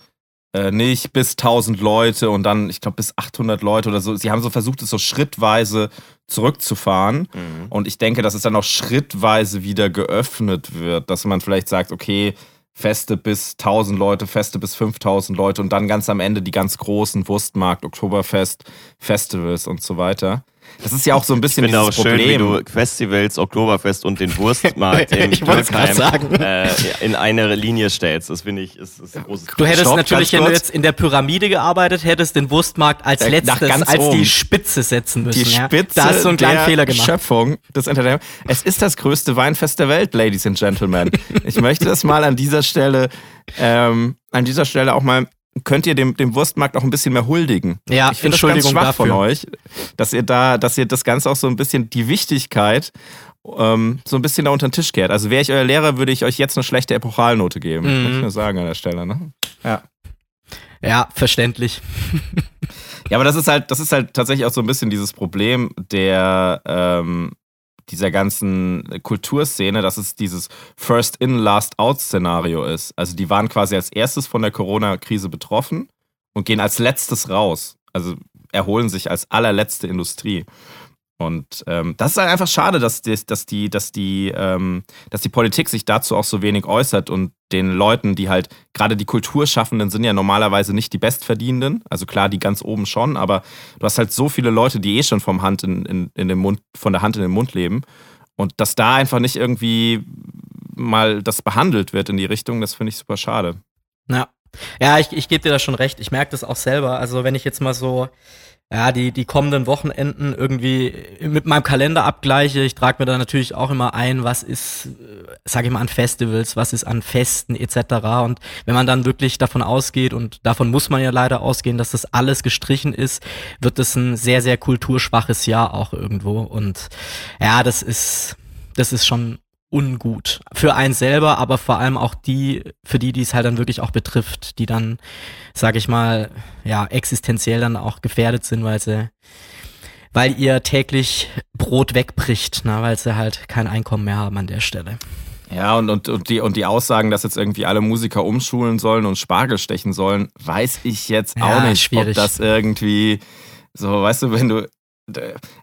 äh, nicht bis 1000 Leute und dann, ich glaube, bis 800 Leute oder so. Sie haben so versucht, es so schrittweise zurückzufahren. Mhm. Und ich denke, dass es dann auch schrittweise wieder geöffnet wird, dass man vielleicht sagt, okay, Feste bis 1000 Leute, Feste bis 5000 Leute und dann ganz am Ende die ganz großen Wurstmarkt, Oktoberfest, Festivals und so weiter. Das ist ja auch so ein Ich bisschen finde auch dieses schön, wie Problem. du Festivals, Oktoberfest und den Wurstmarkt in Ich Dürkheim sagen. äh, in eine Linie stellst. Das finde ich ist, ist ein großes Du hättest Stopp, natürlich, wenn du jetzt in der Pyramide gearbeitet hättest, den Wurstmarkt als Äh, letztes, ganz als oben. die Spitze setzen müssen. die ja? Spitze Da hast du einen kleinen Fehler gemacht. Schöpfung des Entertainment. Es ist das größte Weinfest der Welt, Ladies and Gentlemen. Ich möchte das mal an dieser Stelle, ähm, an dieser Stelle auch mal, könnt ihr dem, dem Wurstmarkt auch ein bisschen mehr huldigen? Ja, ich finde das ganz Entschuldigung schwach dafür. von euch, dass ihr da, dass ihr das Ganze auch so ein bisschen die Wichtigkeit ähm, so ein bisschen da unter den Tisch kehrt. Also wäre ich euer Lehrer, würde ich euch jetzt eine schlechte Epochalnote geben. Mhm. Muss ich nur sagen an der Stelle. Ne? Ja. Ja, verständlich. Ja, aber das ist halt, das ist halt tatsächlich auch so ein bisschen dieses Problem der ähm, dieser ganzen Kulturszene, dass es dieses First in, Last out Szenario ist. Also die waren quasi als erstes von der Corona-Krise betroffen und gehen als letztes raus. Also erholen sich als allerletzte Industrie. Und ähm, das ist halt einfach schade, dass, die, dass, die, dass, die, ähm, dass die Politik sich dazu auch so wenig äußert und den Leuten, die halt, gerade die Kulturschaffenden sind ja normalerweise nicht die Bestverdienenden. Also klar, die ganz oben schon, aber du hast halt so viele Leute, die eh schon vom Hand in, in, in den Mund, von der Hand in den Mund leben. Und dass da einfach nicht irgendwie mal das behandelt wird in die Richtung, das finde ich super schade. Ja, ja ich, ich gebe dir da schon recht. Ich merke das auch selber. Also wenn ich jetzt mal so ja, die, die kommenden Wochenenden irgendwie mit meinem Kalender abgleiche, ich trage mir da natürlich auch immer ein, was ist, äh, sage ich mal, an Festivals, was ist an Festen etc. Und wenn man dann wirklich davon ausgeht, und davon muss man ja leider ausgehen, dass das alles gestrichen ist, wird es ein sehr, sehr kulturschwaches Jahr auch irgendwo. Und ja, das ist, das ist schon ungut. Für einen selber, aber vor allem auch die, für die, die es halt dann wirklich auch betrifft, die dann, sag ich mal, ja, existenziell dann auch gefährdet sind, weil sie, weil ihr täglich Brot wegbricht, ne, weil sie halt kein Einkommen mehr haben an der Stelle. Ja, und, und, und, die, und die Aussagen, dass jetzt irgendwie alle Musiker umschulen sollen und Spargel stechen sollen, weiß ich jetzt auch Ja, nicht, schwierig. ob das irgendwie so, weißt du, wenn du.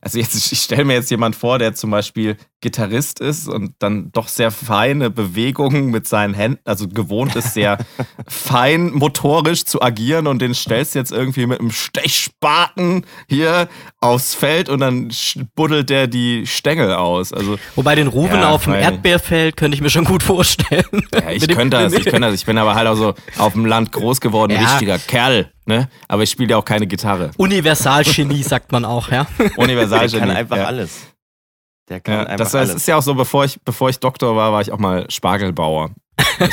Also jetzt, ich stelle mir jetzt jemand vor, der zum Beispiel Gitarrist ist und dann doch sehr feine Bewegungen mit seinen Händen, also gewohnt ist, sehr fein motorisch zu agieren und den stellst du jetzt irgendwie mit einem Stechspaten hier aufs Feld und dann buddelt der die Stängel aus. Also Wobei den Ruben Ja, auf dem. Erdbeerfeld könnte ich mir schon gut vorstellen. Ja, ich könnte das, ich könnte das. Ich bin aber halt auch so auf dem Land groß geworden, Ja. richtiger Kerl, ne? Aber ich spiele ja auch keine Gitarre. Universalgenie sagt man auch, ja. Universal Der kann einfach ja. alles. Der kann Ja, einfach das, das alles. ist ja auch so, bevor ich, bevor ich Doktor war, war ich auch mal Spargelbauer.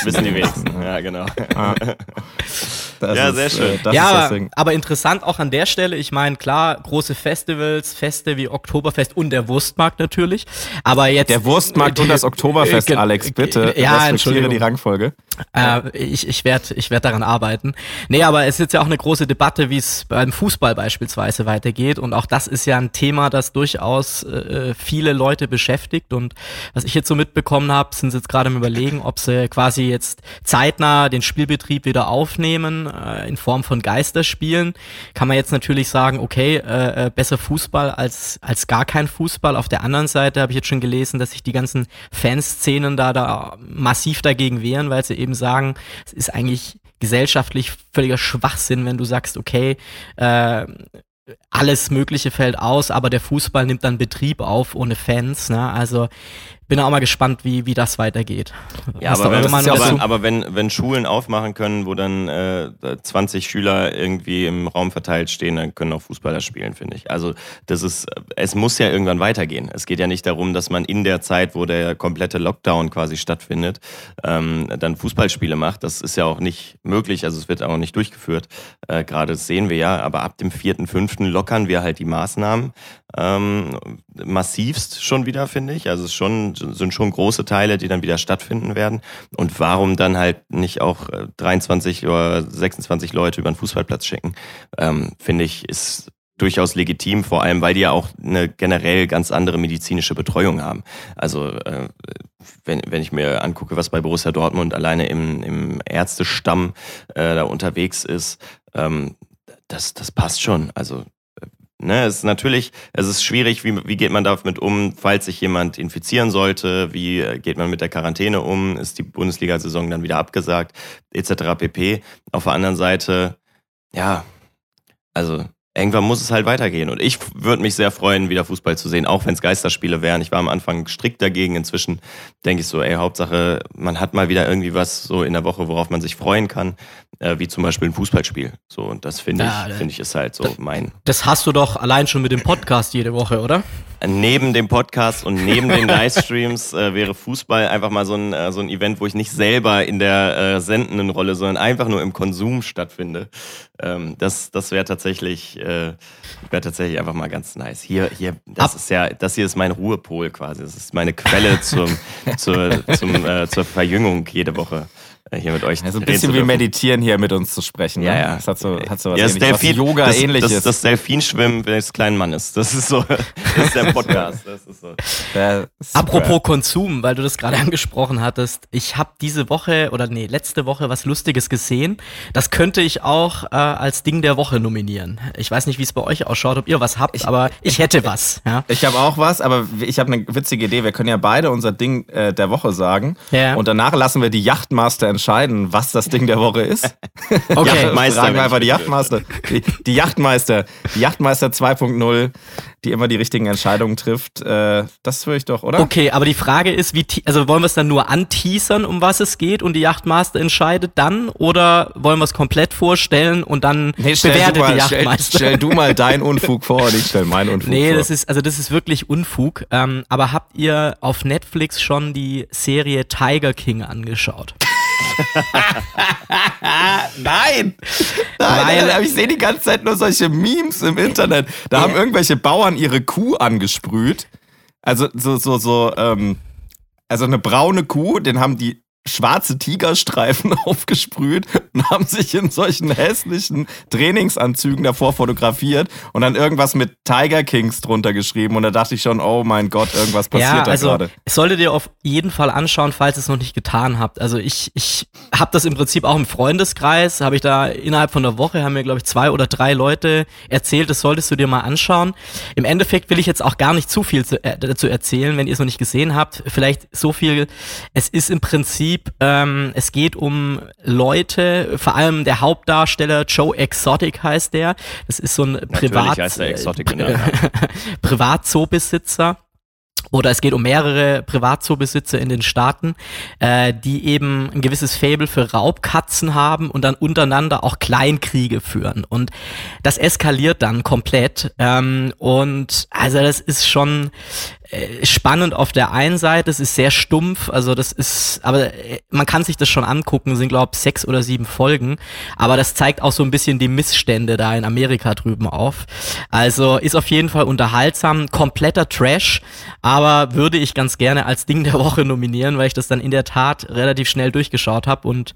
wissen die wenigsten. Ja, genau. Das Ja, ist, sehr schön. Äh, das ja, ist das aber, Ding. aber interessant auch an der Stelle. Ich meine, klar, große Festivals, Feste wie Oktoberfest und der Wurstmarkt natürlich. Aber jetzt. Der Wurstmarkt und das Oktoberfest, Äh, Alex, bitte. Ja, respektiere Entschuldigung. die Rangfolge. Äh, ich ich werde ich werd daran arbeiten. Nee, aber es ist jetzt ja auch eine große Debatte, wie es beim Fußball beispielsweise weitergeht. Und auch das ist ja ein Thema, das durchaus äh, viele Leute beschäftigt. Und was ich jetzt so mitbekommen habe, sind sie jetzt gerade am überlegen, ob sie quasi jetzt zeitnah den Spielbetrieb wieder aufnehmen äh, in Form von Geisterspielen. Kann man jetzt natürlich sagen, okay, äh, äh, besser Fußball als, als gar kein Fußball. Auf der anderen Seite habe ich jetzt schon gelesen, dass sich die ganzen Fanszenen da, da massiv dagegen wehren, weil sie eben sagen, es ist eigentlich gesellschaftlich völliger Schwachsinn, wenn du sagst, okay, äh, alles Mögliche fällt aus, aber der Fußball nimmt dann Betrieb auf ohne Fans. Ne? Also bin auch mal gespannt, wie, wie das weitergeht. Ja, aber, wenn, Meinung aber, aber wenn, wenn Schulen aufmachen können, wo dann äh, 20 Schüler irgendwie im Raum verteilt stehen, dann können auch Fußballer spielen, finde ich. Also das ist, es muss ja irgendwann weitergehen. Es geht ja nicht darum, dass man in der Zeit, wo der komplette Lockdown quasi stattfindet, ähm, dann Fußballspiele macht. Das ist ja auch nicht möglich, also es wird auch nicht durchgeführt. Äh, Gerade das sehen wir ja, aber ab dem 4.5. lockern wir halt die Maßnahmen ähm, massivst schon wieder, finde ich. Also es schon, sind schon große Teile, die dann wieder stattfinden werden. Und warum dann halt nicht auch äh, 23 oder 26 Leute über den Fußballplatz schicken, ähm, finde ich, ist durchaus legitim, vor allem weil die ja auch eine generell ganz andere medizinische Betreuung haben. Also äh, wenn, wenn ich mir angucke, was bei Borussia Dortmund alleine im, im Ärztestamm äh, da unterwegs ist, ähm, das, das passt schon. Also Ne, es ist natürlich, es ist schwierig, wie, wie geht man damit um, falls sich jemand infizieren sollte, wie äh, geht man mit der Quarantäne um, ist die Bundesliga-Saison dann wieder abgesagt, etc. pp. Auf der anderen Seite, ja, also irgendwann muss es halt weitergehen. Und ich würde mich sehr freuen, wieder Fußball zu sehen, auch wenn es Geisterspiele wären. Ich war am Anfang strikt dagegen. Inzwischen denke ich so, ey, Hauptsache, man hat mal wieder irgendwie was so in der Woche, worauf man sich freuen kann, äh, wie zum Beispiel ein Fußballspiel. So, und das finde Ja, ich, finde ich, ist halt so mein Das hast du doch allein schon mit dem Podcast jede Woche, oder? Neben dem Podcast und neben den Livestreams äh, wäre Fußball einfach mal so ein, äh, so ein Event, wo ich nicht selber in der äh, sendenden Rolle, sondern einfach nur im Konsum stattfinde. Ähm, das das wäre tatsächlich, äh, wäre tatsächlich einfach mal ganz nice. Hier, hier, das Ab- ist ja, das hier ist mein Ruhepol quasi. Das ist meine Quelle zum, zur, zum, zur Verjüngung jede Woche hier mit euch. Also ein bisschen wie meditieren hier mit uns zu sprechen. Ja, ne? ja. Das hat so, hat so was Ja, das, ähnliches, Delfin, was Yoga das, ähnliches. das, das Delfinschwimmen des kleinen Mannes. Das ist so, das ist der Podcast. Das ist so. Ja, super. Apropos Konsum, weil du das gerade angesprochen hattest. Ich habe diese Woche oder nee, letzte Woche was Lustiges gesehen. Das könnte ich auch äh, als Ding der Woche nominieren. Ich weiß nicht, wie es bei euch ausschaut, ob ihr was habt, aber ich hätte was. Ja. Ich habe auch was, aber ich habe eine witzige Idee. Wir können ja beide unser Ding äh, der Woche sagen. Ja. Und danach lassen wir die Yachtmaster entscheiden, was das Ding der Woche ist. Okay. Yachtmeister, Fragen wir einfach die bitte. Yachtmaster. Die, die Yachtmeister. Die Yachtmeister 2.0, die immer die richtigen Entscheidungen trifft. Äh, das würde ich doch, oder? Okay, aber die Frage ist, wie, also wollen wir es dann nur anteasern, um was es geht und die Yachtmaster entscheidet dann oder wollen wir es komplett vorstellen und dann Nee, stell, bewertet du mal, die stell, Yachtmeister? stell du mal deinen Unfug vor und ich stell meinen Unfug Nee, vor. das ist, also das ist wirklich Unfug. Ähm, aber habt ihr auf Netflix schon die Serie Tiger King angeschaut? Nein! Nein, nein, ich sehe die ganze Zeit nur solche Memes im Internet. Da haben irgendwelche Bauern ihre Kuh angesprüht. Also so, so, so, ähm, also eine braune Kuh, den haben die schwarze Tigerstreifen aufgesprüht und haben sich in solchen hässlichen Trainingsanzügen davor fotografiert und dann irgendwas mit Tiger Kings drunter geschrieben. Und da dachte ich schon, oh mein Gott, irgendwas passiert ja, da also, gerade. Solltet ihr auf jeden Fall anschauen, falls ihr es noch nicht getan habt. Also ich, ich habe das im Prinzip auch im Freundeskreis, habe ich da innerhalb von einer Woche, haben mir glaube ich zwei oder drei Leute erzählt, das solltest du dir mal anschauen. Im Endeffekt will ich jetzt auch gar nicht zu viel zu, äh, dazu erzählen, wenn ihr es noch nicht gesehen habt. Vielleicht so viel, es ist im Prinzip, ähm, es geht um Leute, vor allem der Hauptdarsteller Joe Exotic heißt der. Das ist so ein Privat, Exotic, genau, ja. Privatzoobesitzer. Oder es geht um mehrere Privatzoobesitzer in den Staaten, äh, die eben ein gewisses Faible für Raubkatzen haben und dann untereinander auch Kleinkriege führen. Und das eskaliert dann komplett. Ähm, und also das ist schon spannend auf der einen Seite, es ist sehr stumpf, also das ist, aber äh, man kann sich das schon angucken, sind glaube ich sechs oder sieben Folgen, aber das zeigt auch so ein bisschen die Missstände da in Amerika drüben auf. Also ist auf jeden Fall unterhaltsam, kompletter Trash, aber würde ich ganz gerne als Ding der Woche nominieren, weil ich das dann in der Tat relativ schnell durchgeschaut habe und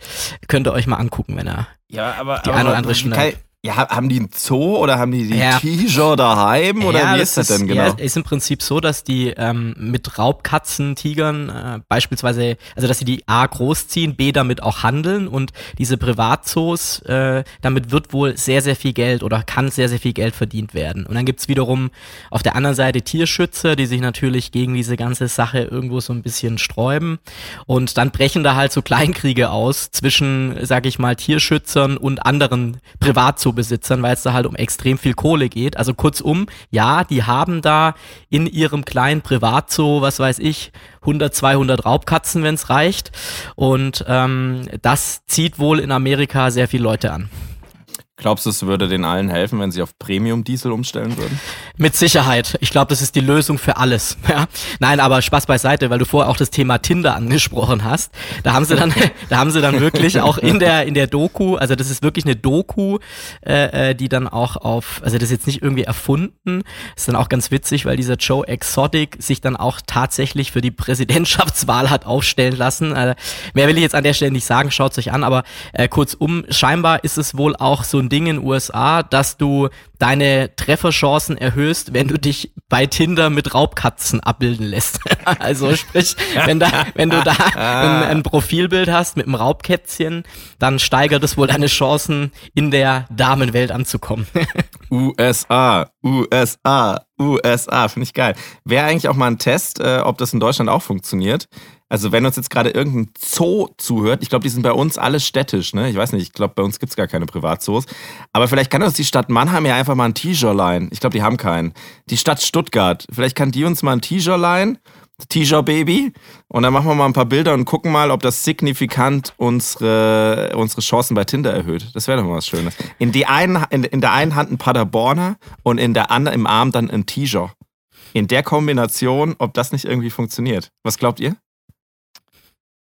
könnt ihr euch mal angucken, wenn er Ja, aber die eine oder andere schnell. Ja, haben die einen Zoo oder haben die die Ja. T-Shirt daheim oder Ja, wie ist das denn genau? Ja, ist im Prinzip so, dass die ähm, mit Raubkatzen, Tigern äh, beispielsweise, also dass sie die A großziehen, B damit auch handeln und diese Privatzoos, äh, damit wird wohl sehr, sehr viel Geld oder kann sehr, sehr viel Geld verdient werden. Und dann gibt's wiederum auf der anderen Seite Tierschützer, die sich natürlich gegen diese ganze Sache irgendwo so ein bisschen sträuben. Und dann brechen da halt so Kleinkriege aus zwischen, sag ich mal, Tierschützern und anderen Privatzoobesitzern, weil es da halt um extrem viel Kohle geht. Also kurzum, ja, die haben da in ihrem kleinen Privatzoo, was weiß ich, 100, 200 Raubkatzen, wenn es reicht. Und ähm, das zieht wohl in Amerika sehr viele Leute an. Glaubst du, es würde den allen helfen, wenn sie auf Premium-Diesel umstellen würden? Mit Sicherheit. Ich glaube, das ist die Lösung für alles. Ja? Nein, aber Spaß beiseite, weil du vorher auch das Thema Tinder angesprochen hast. Da haben sie dann, da haben sie dann wirklich auch in der in der Doku, also das ist wirklich eine Doku, äh, äh, die dann auch auf, also das ist jetzt nicht irgendwie erfunden, ist dann auch ganz witzig, weil dieser Joe Exotic sich dann auch tatsächlich für die Präsidentschaftswahl hat aufstellen lassen. Also, mehr will ich jetzt an der Stelle nicht sagen, schaut euch an, aber äh, kurzum, scheinbar ist es wohl auch so ein Ding in USA, dass du deine Trefferchancen erhöhst, wenn du dich bei Tinder mit Raubkatzen abbilden lässt. also sprich, wenn, da, wenn du da ein, ein Profilbild hast mit einem Raubkätzchen, dann steigert es wohl deine Chancen, in der Damenwelt anzukommen. USA, USA, USA, finde ich geil. Wäre eigentlich auch mal ein Test, äh, ob das in Deutschland auch funktioniert. Also wenn uns jetzt gerade irgendein Zoo zuhört, ich glaube, die sind bei uns alle städtisch, ne? Ich weiß nicht, ich glaube, bei uns gibt's gar keine Privatzoos. Aber vielleicht kann uns die Stadt Mannheim ja einfach mal ein T-Shirt leihen. Ich glaube, die haben keinen. Die Stadt Stuttgart, vielleicht kann die uns mal ein T-Shirt leihen. T-Shirt Baby. Und dann machen wir mal ein paar Bilder und gucken mal, ob das signifikant unsere, unsere Chancen bei Tinder erhöht. Das wäre doch mal was Schönes. In, die einen, in, in der einen Hand ein Paderborner und in der anderen im Arm dann ein T-Shirt. In der Kombination, ob das nicht irgendwie funktioniert. Was glaubt ihr?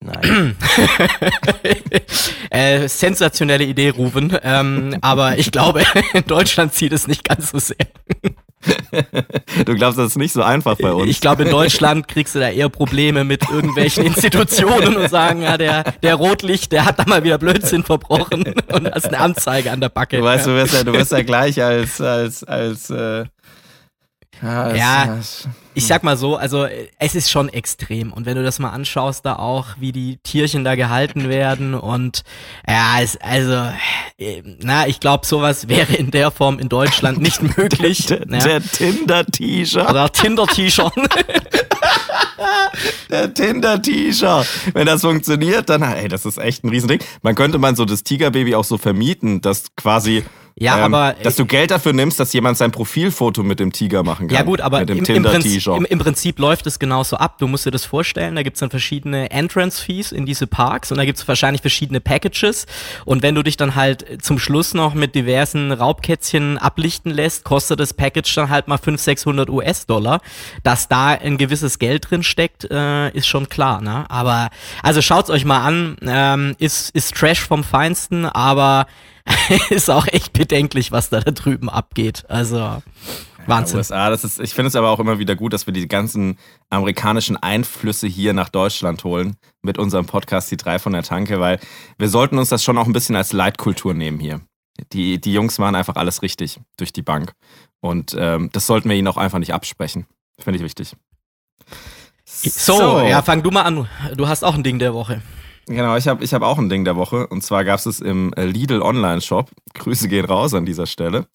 Nein. äh, sensationelle Idee, Ruben. Ähm, aber ich glaube, in Deutschland zieht es nicht ganz so sehr. Du glaubst, das ist nicht so einfach bei uns. Ich glaube, in Deutschland kriegst du da eher Probleme mit irgendwelchen Institutionen und sagen, ja, der, der Rotlicht, der hat da mal wieder Blödsinn verbrochen und hast eine Anzeige an der Backe. Du weißt, du wirst ja, du wirst ja gleich als, als, als, äh, ja, Ja, ich sag mal so, also es ist schon extrem. Und wenn du das mal anschaust, da auch, wie die Tierchen da gehalten werden und ja, es, also, äh, na, ich glaube, sowas wäre in der Form in Deutschland nicht möglich. der, ja. der Tinder-T-Shirt. Oder Tinder-T-Shirt. Der Tinder-T-Shirt. Wenn das funktioniert, dann, ey, das ist echt ein Riesending. Man könnte man so das Tigerbaby auch so vermieten, dass quasi, Ja, ähm, aber, dass du Geld dafür nimmst, dass jemand sein Profilfoto mit dem Tiger machen kann. Ja gut, aber im, im, Prinzip, im, im Prinzip läuft es genauso ab. Du musst dir das vorstellen, da gibt's dann verschiedene Entrance-Fees in diese Parks und da gibt's wahrscheinlich verschiedene Packages. Und wenn du dich dann halt zum Schluss noch mit diversen Raubkätzchen ablichten lässt, kostet das Package dann halt mal 500, 600 US-Dollar. Dass da ein gewisses Geld drin steckt, äh, ist schon klar. Ne? Aber also schaut's euch mal an, ähm, ist, ist Trash vom Feinsten, aber ist auch echt bedenklich, was da, da drüben abgeht. Also Wahnsinn. USA, das ist, ich finde es aber auch immer wieder gut, dass wir die ganzen amerikanischen Einflüsse hier nach Deutschland holen mit unserem Podcast Die drei von der Tanke, weil wir sollten uns das schon auch ein bisschen als Leitkultur nehmen hier. Die, die Jungs machen einfach alles richtig durch die Bank. Und ähm, das sollten wir ihnen auch einfach nicht absprechen. Finde ich wichtig. So, ja, fang du mal an. Du hast auch ein Ding der Woche. Genau, ich habe ich hab auch ein Ding der Woche. Und zwar gab es es im äh, Lidl Online-Shop. Grüße gehen raus an dieser Stelle.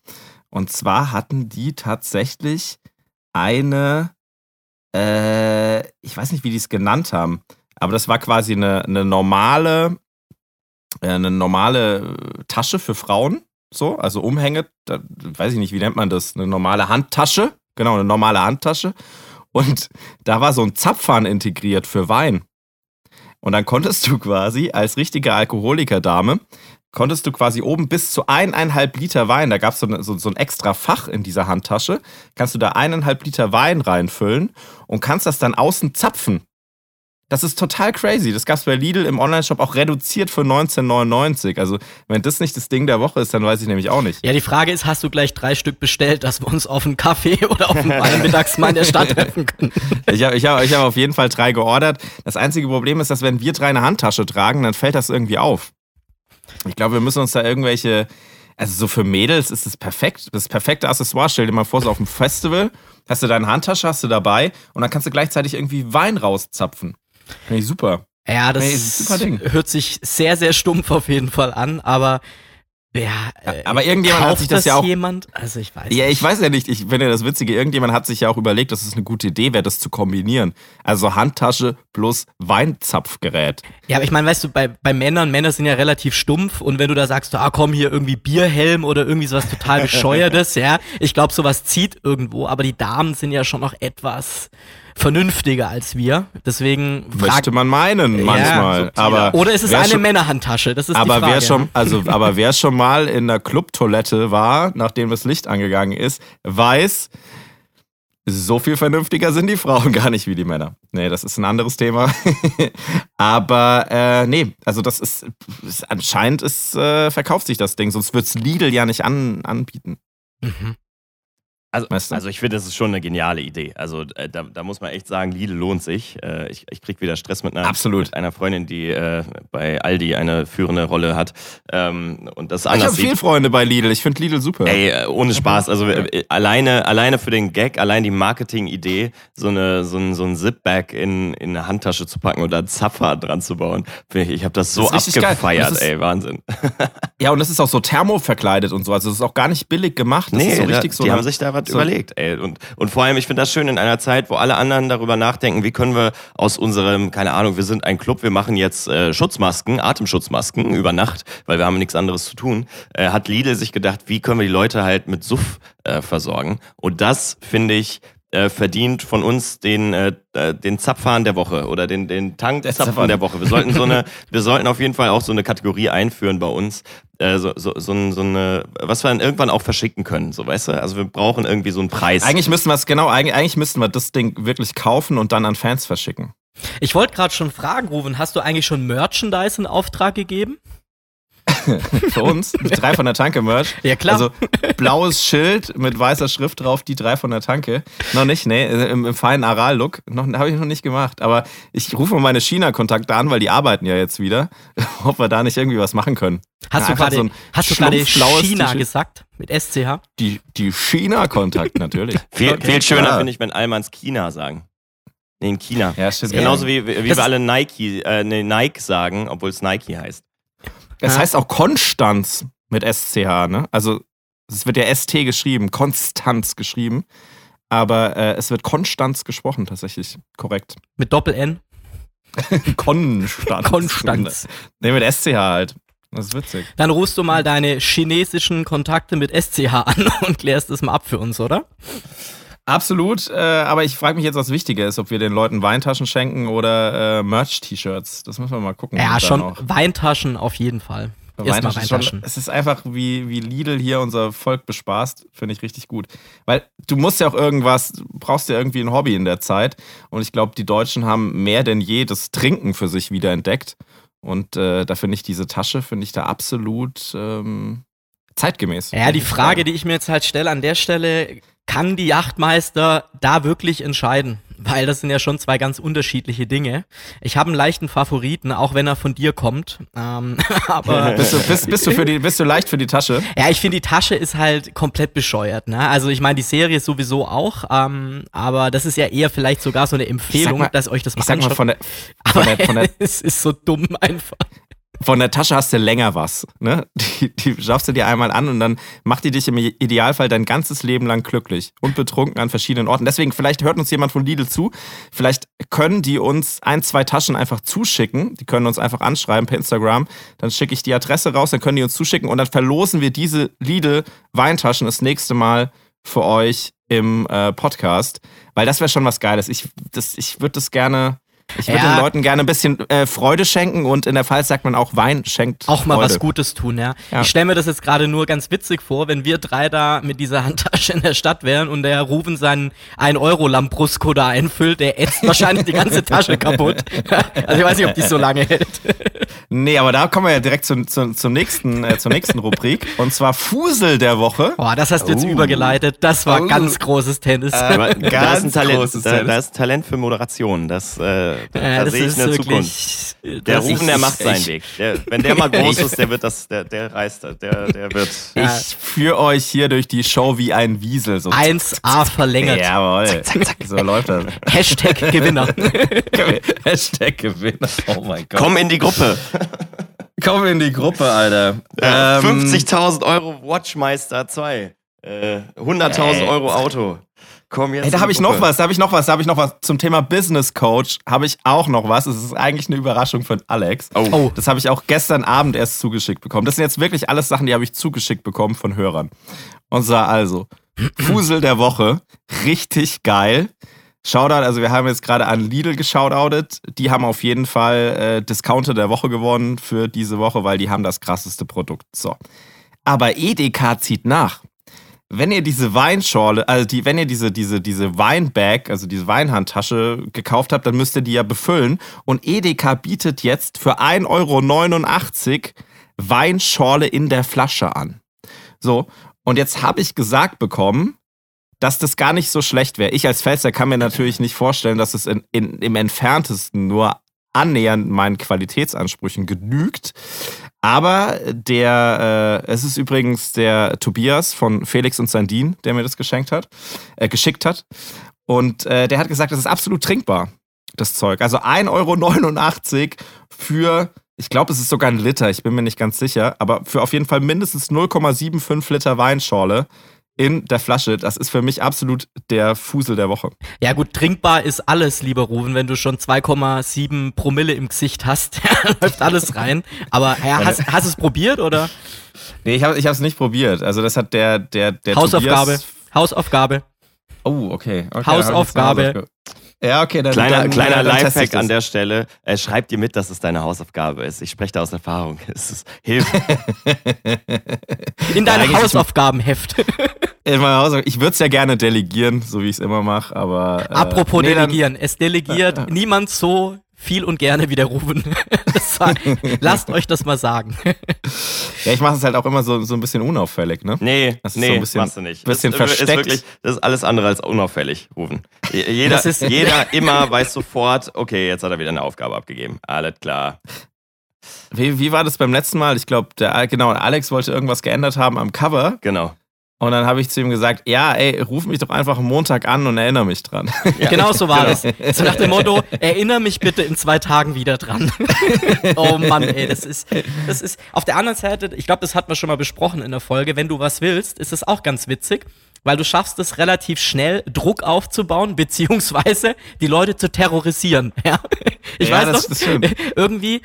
Und zwar hatten die tatsächlich eine, äh, ich weiß nicht, wie die es genannt haben, aber das war quasi eine, eine normale, äh, eine normale Tasche für Frauen. So, also Umhänge, da, weiß ich nicht, wie nennt man das? Eine normale Handtasche. Genau, eine normale Handtasche. Und da war so ein Zapfhahn integriert für Wein. Und dann konntest du quasi als richtige Alkoholikerdame, konntest du quasi oben bis zu eineinhalb Liter Wein, da gab so es so, so ein extra Fach in dieser Handtasche, kannst du da eineinhalb Liter Wein reinfüllen und kannst das dann außen zapfen. Das ist total crazy. Das gab es bei Lidl im Onlineshop auch reduziert für 19,99. Also, wenn das nicht das Ding der Woche ist, dann weiß ich nämlich auch nicht. Ja, die Frage ist, hast du gleich drei Stück bestellt, dass wir uns auf einen Kaffee oder auf einen Wein mittags mal in der Stadt treffen können? Ich habe ich hab, ich hab auf jeden Fall drei geordert. Das einzige Problem ist, dass wenn wir drei eine Handtasche tragen, dann fällt das irgendwie auf. Ich glaube, wir müssen uns da irgendwelche. Also so für Mädels ist es perfekt. Das perfekte Accessoire. Stell dir mal vor, so auf dem Festival hast du deine Handtasche, hast du dabei und dann kannst du gleichzeitig irgendwie Wein rauszapfen. Finde ich super. Ja, das ein super Ding. hört sich sehr, sehr stumpf auf jeden Fall an, aber ja, äh, aber irgendjemand hat sich das ja auch- jemand? Also ich weiß Ja, nicht. ich weiß ja nicht. Ich finde das Witzige, irgendjemand hat sich ja auch überlegt, dass es eine gute Idee wäre, das zu kombinieren. Also Handtasche plus Weinzapfgerät. Ja, aber ich meine, weißt du, bei, bei Männern, Männer sind ja relativ stumpf und wenn du da sagst, ah komm, hier irgendwie Bierhelm oder irgendwie sowas total bescheuertes, ja, ich glaube, sowas zieht irgendwo, aber die Damen sind ja schon noch etwas vernünftiger als wir. Deswegen Möchte man meinen, Ja, manchmal. subtiler. aber oder ist es eine schon, Männerhandtasche? Das ist aber die Frage. wer schon, also, aber wer schon mal in der Clubtoilette war, nachdem das Licht angegangen ist, weiß, so viel vernünftiger sind die Frauen gar nicht wie die Männer. Nee, das ist ein anderes Thema. aber äh, nee, also das ist, ist anscheinend ist, äh, verkauft sich das Ding, sonst wird's Lidl ja nicht an, anbieten. Mhm. Also, Weißt du? also ich finde, das ist schon eine geniale Idee. Also äh, da, da muss man echt sagen, Lidl lohnt sich. Äh, ich, ich krieg wieder Stress mit einer, Absolut. mit einer Freundin, die äh, bei Aldi eine führende Rolle hat ähm, und das Ich anders habe sieht. viele Freunde bei Lidl. Ich finde Lidl super. Ey, ohne Spaß. Also äh, alleine, alleine für den Gag, allein die Marketing-Idee, so, eine, so ein, so ein Zip-Bag in, in eine Handtasche zu packen oder einen Zapfer dran zu bauen. Finde Ich, ich habe das so Das abgefeiert, ist- ey, Wahnsinn. Ja, und das ist auch so thermoverkleidet und so. Also das ist auch gar nicht billig gemacht. Das ist so richtig da, so. die haben sich da was so- überlegt, ey. Und, und vor allem, ich finde das schön in einer Zeit, wo alle anderen darüber nachdenken, wie können wir aus unserem, keine Ahnung, wir sind ein Club, wir machen jetzt äh, Schutzmasken, Atemschutzmasken über Nacht, weil wir haben nichts anderes zu tun, äh, hat Lidl sich gedacht, wie können wir die Leute halt mit Suff äh, versorgen. Und das, finde ich, äh, verdient von uns den, äh, äh, den Zapfhahn der Woche oder den, den Tankzapfen Zapfhahn. der Woche. Wir sollten so eine, wir sollten auf jeden Fall auch so eine Kategorie einführen bei uns, äh, so, so, so, ein- so eine, was wir dann irgendwann auch verschicken können, so weißt du? Also wir brauchen irgendwie so einen Preis. Eigentlich müssten wir es, genau, eigentlich, eigentlich müssten wir das Ding wirklich kaufen und dann an Fans verschicken. Ich wollte gerade schon fragen, Ruven, hast du eigentlich schon Merchandise in Auftrag gegeben? Für uns, die drei von der Tanke Merch. Ja, klar. Also blaues Schild mit weißer Schrift drauf, die drei von der Tanke. Noch nicht, nee, im, im feinen Aral-Look. Noch habe ich noch nicht gemacht. Aber ich rufe mal meine China-Kontakte an, weil die arbeiten ja jetzt wieder. Ob wir da nicht irgendwie was machen können. Hast Ja, du gerade so ein hast du gerade China gesagt mit SCH? Die, die China-Kontakte natürlich. viel, Okay. viel schöner Ja. finde ich, wenn Almans China sagen. Nee, in China. Ja, stimmt. Genauso wie, wie Das wir alle Nike, äh, nee, Nike sagen, obwohl es Nike heißt. Es Ja. heißt auch Konstanz mit SCH, ne? Also es wird ja ST geschrieben, Konstanz geschrieben. Aber äh, es wird Konstanz gesprochen, tatsächlich. Korrekt. Mit Doppel-N? Konstanz. Konstanz. Ne, mit SCH halt. Das ist witzig. Dann rufst du mal deine chinesischen Kontakte mit SCH an und klärst es mal ab für uns, oder? Absolut, äh, aber ich frage mich jetzt, was wichtiger ist, ob wir den Leuten Weintaschen schenken oder äh, Merch-T-Shirts. Das müssen wir mal gucken. Ja, schon. Weintaschen auf jeden Fall. Weintaschen schon, Weintaschen. es ist einfach, wie, wie Lidl hier unser Volk bespaßt, finde ich richtig gut. Weil du musst ja auch irgendwas, du brauchst ja irgendwie ein Hobby in der Zeit. Und ich glaube, die Deutschen haben mehr denn je das Trinken für sich wieder entdeckt. Und äh, da finde ich diese Tasche, finde ich da absolut ähm, zeitgemäß. Ja, die Frage, die ich mir jetzt halt stelle an der Stelle, kann die Yachtmeister da wirklich entscheiden? Weil das sind ja schon zwei ganz unterschiedliche Dinge. Ich habe einen leichten Favoriten, auch wenn er von dir kommt. Ähm, aber bist, du, bist, bist, du für die, bist du leicht für die Tasche? Ja, ich finde, die Tasche ist halt komplett bescheuert. Ne? Also ich meine, die Serie ist sowieso auch, ähm, aber das ist ja eher vielleicht sogar so eine Empfehlung, mal, dass euch das mal ich sag. Mal von der, von aber der, von der, es ist so dumm einfach von der Tasche hast du länger was. Ne? Die, die schaffst du dir einmal an und dann macht die dich im Idealfall dein ganzes Leben lang glücklich und betrunken an verschiedenen Orten. Deswegen, vielleicht hört uns jemand von Lidl zu. Vielleicht können die uns ein, zwei Taschen einfach zuschicken. Die können uns einfach anschreiben per Instagram. Dann schicke ich die Adresse raus, dann können die uns zuschicken und dann verlosen wir diese Lidl-Weintaschen das nächste Mal für euch im äh, Podcast. Weil das wäre schon was Geiles. Ich, ich würde das gerne ich würde ja. den Leuten gerne ein bisschen äh, Freude schenken und in der Pfalz sagt man auch Wein schenkt. Auch mal Freude. was Gutes tun, ja. ja. Ich stelle mir das jetzt gerade nur ganz witzig vor, wenn wir drei da mit dieser Handtasche in der Stadt wären und der Rufen seinen 1-Euro-Lambrusco da einfüllt, der ätzt wahrscheinlich die ganze Tasche kaputt. also ich weiß nicht, ob die so lange hält. Nee, aber da kommen wir ja direkt zum, zum, zum nächsten, äh, zur nächsten Rubrik und zwar Fusel der Woche. Boah, das hast du jetzt uh. übergeleitet. Das war uh. ganz großes Tennis. Äh, ganz da ist ein Talent, großes da, Tennis. Da ist Talent für Moderation. Das äh, da, sehe ich eine Zukunft. Der Rufen, der macht seinen Weg. Der, wenn der mal groß ist, der wird das, der, der reißt, der, der wird. Ich führe euch hier durch die Show wie ein Wiesel. So 1A verlängert. Jawohl. Zack, zack, zack. So läuft das. Hashtag Gewinner. Hashtag Gewinner. Oh mein Gott. Komm in die Gruppe. Komm in die Gruppe, Alter. Äh, ähm, 50.000 Euro Watchmeister 2. Äh, 100.000 Euro Auto. Komm jetzt. Ey, da habe ich noch was, da habe ich noch was, da habe ich noch was zum Thema Business Coach. Habe ich auch noch was. Es ist eigentlich eine Überraschung von Alex. Oh. oh. Das habe ich auch gestern Abend erst zugeschickt bekommen. Das sind jetzt wirklich alles Sachen, die habe ich zugeschickt bekommen von Hörern. Und zwar also Fusel der Woche, richtig geil. Shoutout, also wir haben jetzt gerade an Lidl geshoutoutet. Die haben auf jeden Fall äh, Discounter der Woche gewonnen für diese Woche, weil die haben das krasseste Produkt. So. Aber EDK zieht nach wenn ihr diese Weinschorle, also die, wenn ihr diese, diese, diese Weinbag, also diese Weinhandtasche gekauft habt, dann müsst ihr die ja befüllen. Und Edeka bietet jetzt für 1,89 Euro Weinschorle in der Flasche an. So, und jetzt habe ich gesagt bekommen, dass das gar nicht so schlecht wäre. Ich als Pfälzer kann mir natürlich nicht vorstellen, dass es in, in, im entferntesten nur annähernd meinen Qualitätsansprüchen genügt. Aber der, äh, es ist übrigens der Tobias von Felix und Sandin, der mir das geschenkt hat, äh, geschickt hat. Und äh, der hat gesagt, das ist absolut trinkbar, das Zeug. Also 1,89 Euro für, ich glaube, es ist sogar ein Liter, ich bin mir nicht ganz sicher, aber für auf jeden Fall mindestens 0,75 Liter Weinschorle in der Flasche. Das ist für mich absolut der Fusel der Woche. Ja gut, trinkbar ist alles, lieber Ruben, wenn du schon 2,7 Promille im Gesicht hast. läuft alles rein. Aber ja, hast, hast du es probiert oder? Nee, ich habe es nicht probiert. Also das hat der, der, der Hausaufgabe. Tobias Hausaufgabe. Oh, okay. okay Hausaufgabe. Ja, okay. Dann, kleiner dann, kleiner dann Lifehack an der Stelle. Äh, schreib dir mit, dass es deine Hausaufgabe ist. Ich spreche da aus Erfahrung. Es ist, hilft. In deinem ja, Hausaufgabenheft. In meiner Hausaufgabe. Ich würde es ja gerne delegieren, so wie ich es immer mache, aber. Äh, Apropos nee, delegieren. es delegiert niemand so viel und gerne wie der Ruben. Lasst euch das mal sagen. Ja, ich mache es halt auch immer so, so ein bisschen unauffällig, ne? Nee, das ist nee, so ein bisschen, machst du nicht. Bisschen das versteckt. Ist wirklich, das ist alles andere als unauffällig, Ruben. Jeder, jeder immer weiß sofort, okay, jetzt hat er wieder eine Aufgabe abgegeben. Alles klar. Wie, wie war das beim letzten Mal? Ich glaube, genau, Alex wollte irgendwas geändert haben am Cover. Genau. Und dann habe ich zu ihm gesagt, ja, ey, ruf mich doch einfach am Montag an und erinnere mich dran. Ja. Genau so war genau. es. So nach dem Motto, erinnere mich bitte in zwei Tagen wieder dran. oh Mann, ey, das ist, das ist, auf der anderen Seite, ich glaube, das hatten wir schon mal besprochen in der Folge, wenn du was willst, ist es auch ganz witzig, weil du schaffst es relativ schnell, Druck aufzubauen, beziehungsweise die Leute zu terrorisieren. Ja? Ich ja, weiß noch, irgendwie,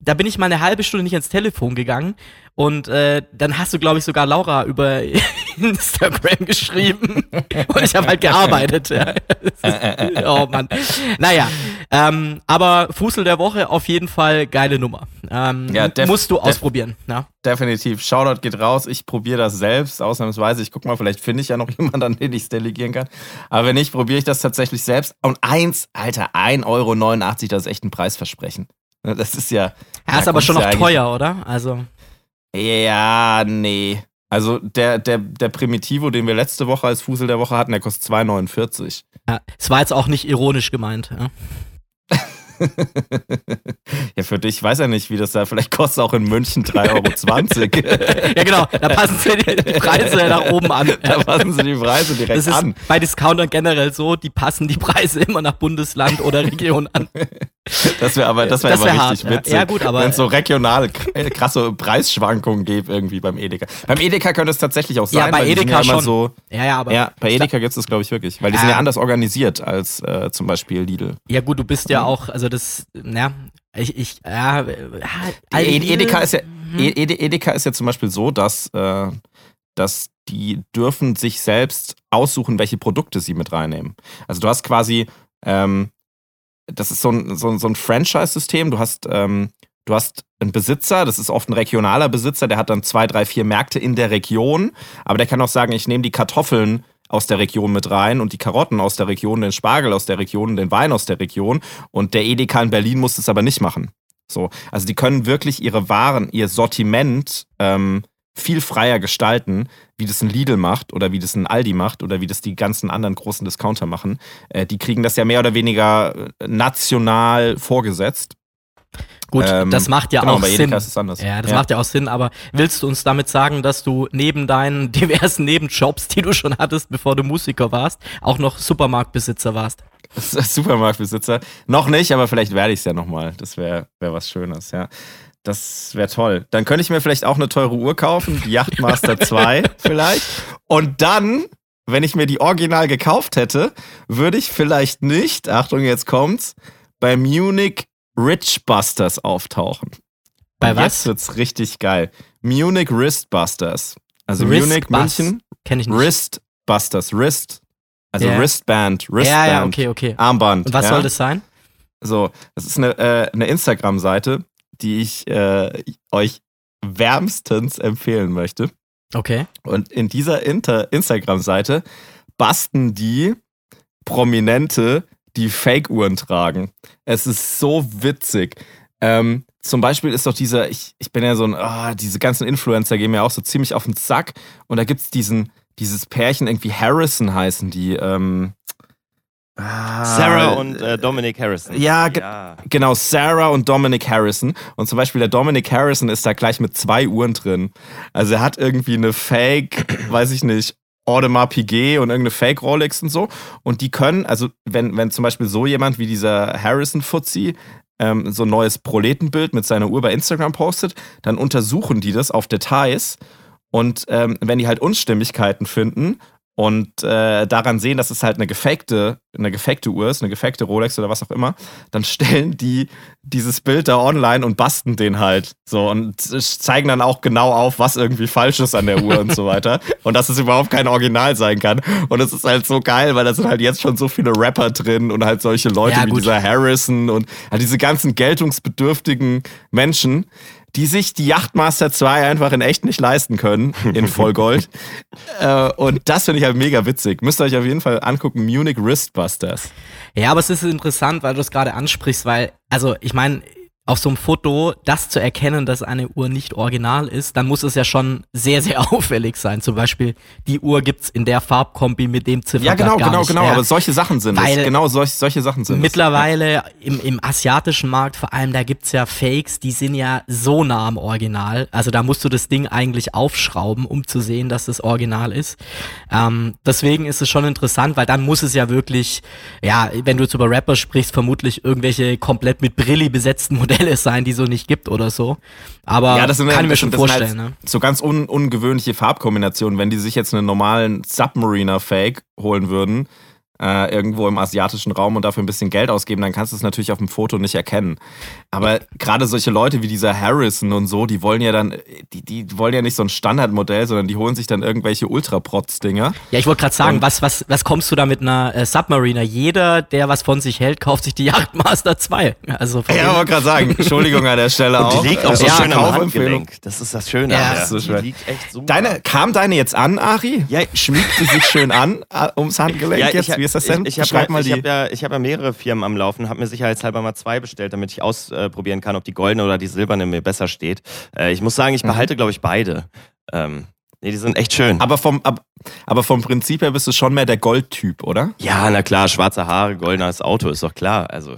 da bin ich mal eine halbe Stunde nicht ans Telefon gegangen und äh, dann hast du, glaube ich, sogar Laura über Instagram geschrieben und ich habe halt gearbeitet. Ja. oh Mann. Naja, ähm, aber Fußel der Woche auf jeden Fall geile Nummer. Ähm, ja, musst du ausprobieren. Ja. Definitiv. Shoutout geht raus. Ich probiere das selbst, ausnahmsweise. Ich guck mal, vielleicht finde ich ja noch jemanden, an den ich es delegieren kann. Aber wenn nicht, probiere ich das tatsächlich selbst. Und eins, Alter, 1,89 Euro, das ist echt ein Preisversprechen. Das ist ja. Ja, ist aber schon noch teuer, oder? Also. Ja, nee. Also der, der, der Primitivo, den wir letzte Woche als Fusel der Woche hatten, der kostet 2,49. Ja, es war jetzt auch nicht ironisch gemeint. Ja. ja, für dich weiß er nicht, wie das da. Vielleicht kostet es auch in München 3,20 Euro. ja, genau. Da passen sie die Preise nach oben an. Da passen sie die Preise direkt das ist an. Bei Discountern generell so, die passen die Preise immer nach Bundesland oder Region an. Das wäre aber, das wär Das aber wär richtig hart, ja. witzig. Ja, gut, aber- Wenn es so regional k- krasse Preisschwankungen gibt irgendwie beim Edeka. Beim Edeka könnte es tatsächlich auch sein, Ja, bei die Edeka ja schon. so. Ja, ja, aber. Ja, bei Edeka gibt es das, glaube ich, wirklich. Weil die sind Ja. ja anders organisiert als äh, zum Beispiel Lidl. Ja, gut, du bist Mhm. ja auch, also das, ja, ich, ich, ja, ja Ed- Edeka ist ja, Mhm. Ed- Edeka ist ja zum Beispiel so, dass, äh, dass die dürfen sich selbst aussuchen, welche Produkte sie mit reinnehmen. Also du hast quasi, ähm, das ist so ein, so, so ein Franchise-System. Du hast, ähm, du hast einen Besitzer, das ist oft ein regionaler Besitzer, der hat dann zwei, drei, vier Märkte in der Region, aber der kann auch sagen, ich nehme die Kartoffeln aus der Region mit rein und die Karotten aus der Region, den Spargel aus der Region, den Wein aus der Region und der Edeka in Berlin muss das aber nicht machen. So, also die können wirklich ihre Waren, ihr Sortiment ähm, viel freier gestalten, wie das ein Lidl macht oder wie das ein Aldi macht oder wie das die ganzen anderen großen Discounter machen. Äh, die kriegen das ja mehr oder weniger äh, national vorgesetzt. Gut, Ähm, das macht ja genau, auch Sinn. ist es anders. Ja, das Ja. macht ja auch Sinn, aber willst du uns damit sagen, dass du neben deinen diversen Nebenjobs, die du schon hattest, bevor du Musiker warst, auch noch Supermarktbesitzer warst? Supermarktbesitzer. Noch nicht, aber vielleicht werde ich es ja nochmal. Das wäre wär was Schönes, ja. Das wäre toll. Dann könnte ich mir vielleicht auch eine teure Uhr kaufen, die Yachtmaster 2 vielleicht. Und dann, wenn ich mir die original gekauft hätte, würde ich vielleicht nicht, Achtung, jetzt kommt's, bei Munich Richbusters auftauchen. Bei Und was? Jetzt wird's richtig geil. Munich Wristbusters. Also Wrist Munich. München, Kenn ich nicht. Wristbusters. Wrist. Also Ja. Wristband. Wristband. ja, ja, okay, okay. Armband. Und was ja. soll das sein? So, das ist eine, äh, eine Instagram-Seite, die ich äh, euch wärmstens empfehlen möchte. Okay. Und in dieser Inter Instagram-Seite basten die Prominente, die Fake-Uhren tragen. Es ist so witzig. Ähm, zum Beispiel ist doch dieser, ich, ich bin ja so ein, ah, diese ganzen Influencer gehen mir auch so ziemlich auf den Zack. Und da gibt es diesen, dieses Pärchen, irgendwie Harrison heißen die. Ähm, ah, Sarah und äh, Dominic Harrison. Ja, ja. Genau, Sarah und Dominic Harrison. Und zum Beispiel der Dominic Harrison ist da gleich mit zwei Uhren drin. Also er hat irgendwie eine Fake, weiß ich nicht, Audemars Piguet und irgendeine Fake Rolex und so. Und die können, also wenn, wenn zum Beispiel so jemand wie dieser Harrison-Fuzzi ähm, so ein neues Proletenbild mit seiner Uhr bei Instagram postet, dann untersuchen die das auf Details. Und ähm, wenn die halt Unstimmigkeiten finden und äh, daran sehen, dass es halt eine gefakte, eine gefakte Uhr ist, eine gefakte Rolex oder was auch immer, dann stellen die dieses Bild da online und basten den halt. So und zeigen dann auch genau auf, was irgendwie falsch ist an der Uhr und so weiter. Und dass es überhaupt kein Original sein kann. Und es ist halt so geil, weil da sind halt jetzt schon so viele Rapper drin und halt solche Leute Ja, wie dieser Harrison und halt diese ganzen geltungsbedürftigen Menschen, die sich die Yachtmaster 2 einfach in echt nicht leisten können, in Vollgold. äh, und das finde ich halt mega witzig. Müsst ihr euch auf jeden Fall angucken, Munich Wristbusters. Ja, aber es ist interessant, weil du es gerade ansprichst, weil, also ich meine, auf so einem Foto das zu erkennen, dass eine Uhr nicht original ist, dann muss es ja schon sehr, sehr auffällig sein. Zum Beispiel, die Uhr gibt's in der Farbkombi mit dem Ziffernblatt Ja, genau, genau, nicht. genau. Ja. Aber solche Sachen sind Weil es. Genau, solch, solche Sachen sind es. Mittlerweile im, im asiatischen Markt vor allem, da gibt's ja Fakes, die sind ja so nah am Original. Also da musst du das Ding eigentlich aufschrauben, um zu sehen, dass das Original ist. Ähm, deswegen ist es schon interessant, weil dann muss es ja wirklich, ja, wenn du jetzt über Rapper sprichst, vermutlich irgendwelche komplett mit Brilli besetzten Modelle sein, die so nicht gibt oder so. Aber Ja, das sind, kann ich mir schon das vorstellen. Sind ne? halt So ganz un ungewöhnliche Farbkombinationen. Wenn die sich jetzt einen normalen Submariner-Fake holen würden, äh, irgendwo im asiatischen Raum und dafür ein bisschen Geld ausgeben, dann kannst du es natürlich auf dem Foto nicht erkennen. Aber gerade solche Leute wie dieser Harrison und so, die wollen ja dann, die, die wollen ja nicht so ein Standardmodell, sondern die holen sich dann irgendwelche Ultra-Protz-Dinger. Ja, ich wollte gerade sagen, Und- was, was, was kommst du da mit einer äh, Submariner? Jeder, der was von sich hält, kauft sich die Yachtmaster 2. Also Ja, wollte gerade sagen, Entschuldigung an der Stelle auch. Und die liegt auch so Ja, schön am Kaufempfehlung. Handgelenk. Das ist das Schöne. Ja, der. das ist die schön. liegt echt super. Deine, kam deine jetzt an, Ari? Ja, schmiegt sie sich schön an äh, ums Handgelenk jetzt? Ist das denn? Ich, ich habe ja, hab ja, ich hab ja mehrere Firmen am Laufen, habe mir sicherheitshalber mal zwei bestellt, damit ich ausprobieren kann, ob die goldene oder die silberne mir besser steht. Äh, ich muss sagen, Mhm. ich behalte, glaube ich, beide. Ähm, Nee, die sind echt schön. Aber vom, ab, aber vom Prinzip her bist du schon mehr der Goldtyp, oder? Ja, na klar, schwarze Haare, goldenes Auto, ist doch klar. Also,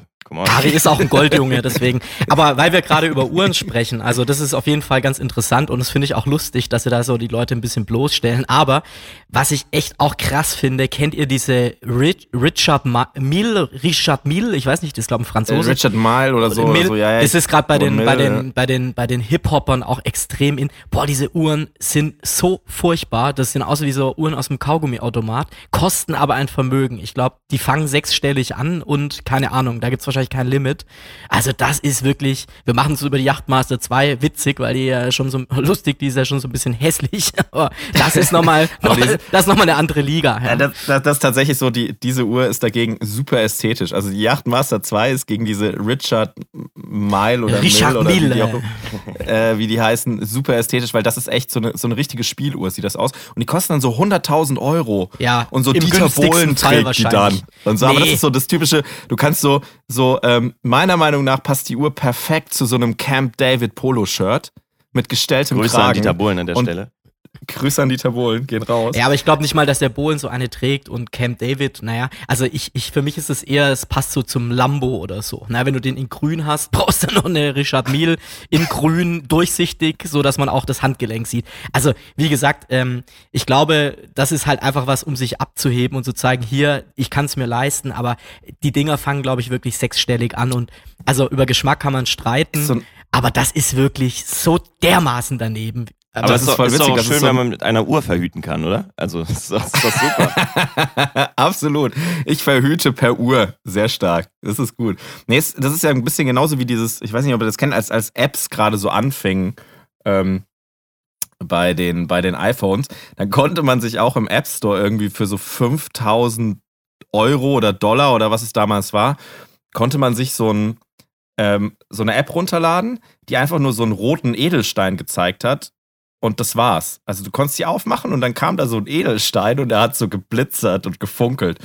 Harry ist auch ein Goldjunge, deswegen. Aber weil wir gerade über Uhren sprechen, also das ist auf jeden Fall ganz interessant und das finde ich auch lustig, dass sie da so die Leute ein bisschen bloßstellen. Aber was ich echt auch krass finde, kennt ihr diese Rich, Richard Ma Mille, Richard Mille, ich weiß nicht, das ist glaube ich ein Franzose. Richard Mille oder so. Mil- oder so ja, ja, es ist gerade bei oder den, Mille, bei den, bei den, bei den Hip-Hoppern auch extrem in. Boah, diese Uhren sind so furchtbar. Das sind außer wie so Uhren aus dem Kaugummiautomat, kosten aber ein Vermögen. Ich glaube, die fangen sechsstellig an und keine Ahnung, da gibt's wahrscheinlich kein Limit. Also das ist wirklich, wir machen es über die Yachtmaster 2 witzig, weil die ja schon so lustig, die ist ja schon so ein bisschen hässlich. Aber das ist nochmal, noch, das ist nochmal eine andere Liga. Ja. Ja, das, das, das ist tatsächlich so, die, diese Uhr ist dagegen super ästhetisch. Also die Yachtmaster 2 ist gegen diese Richard Mile oder Richard Mill oder wie die, Mille. auch, äh, wie die heißen, super ästhetisch, weil das ist echt so eine, so eine richtige Spieluhr, sieht das aus. Und die kosten dann so 100.000 Euro. Ja, Und so Dieter Bohlen trägt die dann. wahrscheinlich. Und so, aber das Nee. ist so das typische, du kannst so, so ähm, meiner Meinung nach passt die Uhr perfekt zu so einem Camp David Polo-Shirt mit gestelltem Grüße Kragen. an Dieter Bohlen an der Und Stelle. Grüße an Dieter Bohlen, gehen raus. Ja, aber ich glaube nicht mal, dass der Bohlen so eine trägt und Camp David, naja, also ich, ich, für mich ist es eher, es passt so zum Lambo oder so. Na, wenn du den in grün hast, brauchst du noch eine Richard Mille in grün, durchsichtig, so dass man auch das Handgelenk sieht. Also, wie gesagt, ähm, ich glaube, das ist halt einfach was, um sich abzuheben und zu zeigen, hier, ich kann es mir leisten, aber die Dinger fangen, glaube ich, wirklich sechsstellig an und also über Geschmack kann man streiten, So aber das ist wirklich so dermaßen daneben. Aber das es ist ist, voll ist witzig, das ist schön, so- wenn man mit einer Uhr verhüten kann, oder? Also, ist doch, ist doch super. Absolut. Ich verhüte per Uhr sehr stark. Das ist gut. Nee, das ist ja ein bisschen genauso wie dieses, ich weiß nicht, ob ihr das kennt, als, als Apps gerade so anfingen ähm, bei, den, bei den iPhones, dann konnte man sich auch im App Store irgendwie für so 5000 Euro oder Dollar oder was es damals war, konnte man sich so, ein, ähm, so eine App runterladen, die einfach nur so einen roten Edelstein gezeigt hat. Und das war's. Also du konntest die aufmachen und dann kam da so ein Edelstein und der hat so geblitzert und gefunkelt.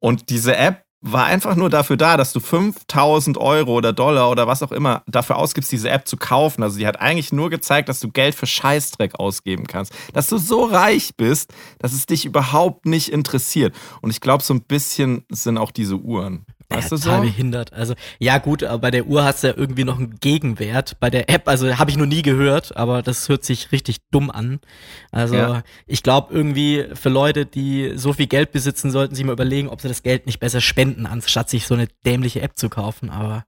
Und diese App war einfach nur dafür da, dass du 5000 Euro oder Dollar oder was auch immer dafür ausgibst, diese App zu kaufen. Also die hat eigentlich nur gezeigt, dass du Geld für Scheißdreck ausgeben kannst. Dass du so reich bist, dass es dich überhaupt nicht interessiert. Und ich glaube, so ein bisschen sind auch diese Uhren. Weißt ja, du total so? behindert. Also, ja, gut, aber bei der Uhr hast du ja irgendwie noch einen Gegenwert. Bei der App, also habe ich noch nie gehört, aber das hört sich richtig dumm an. Also, Ja. ich glaube irgendwie für Leute, die so viel Geld besitzen, sollten sich mal überlegen, ob sie das Geld nicht besser spenden, anstatt sich so eine dämliche App zu kaufen. Aber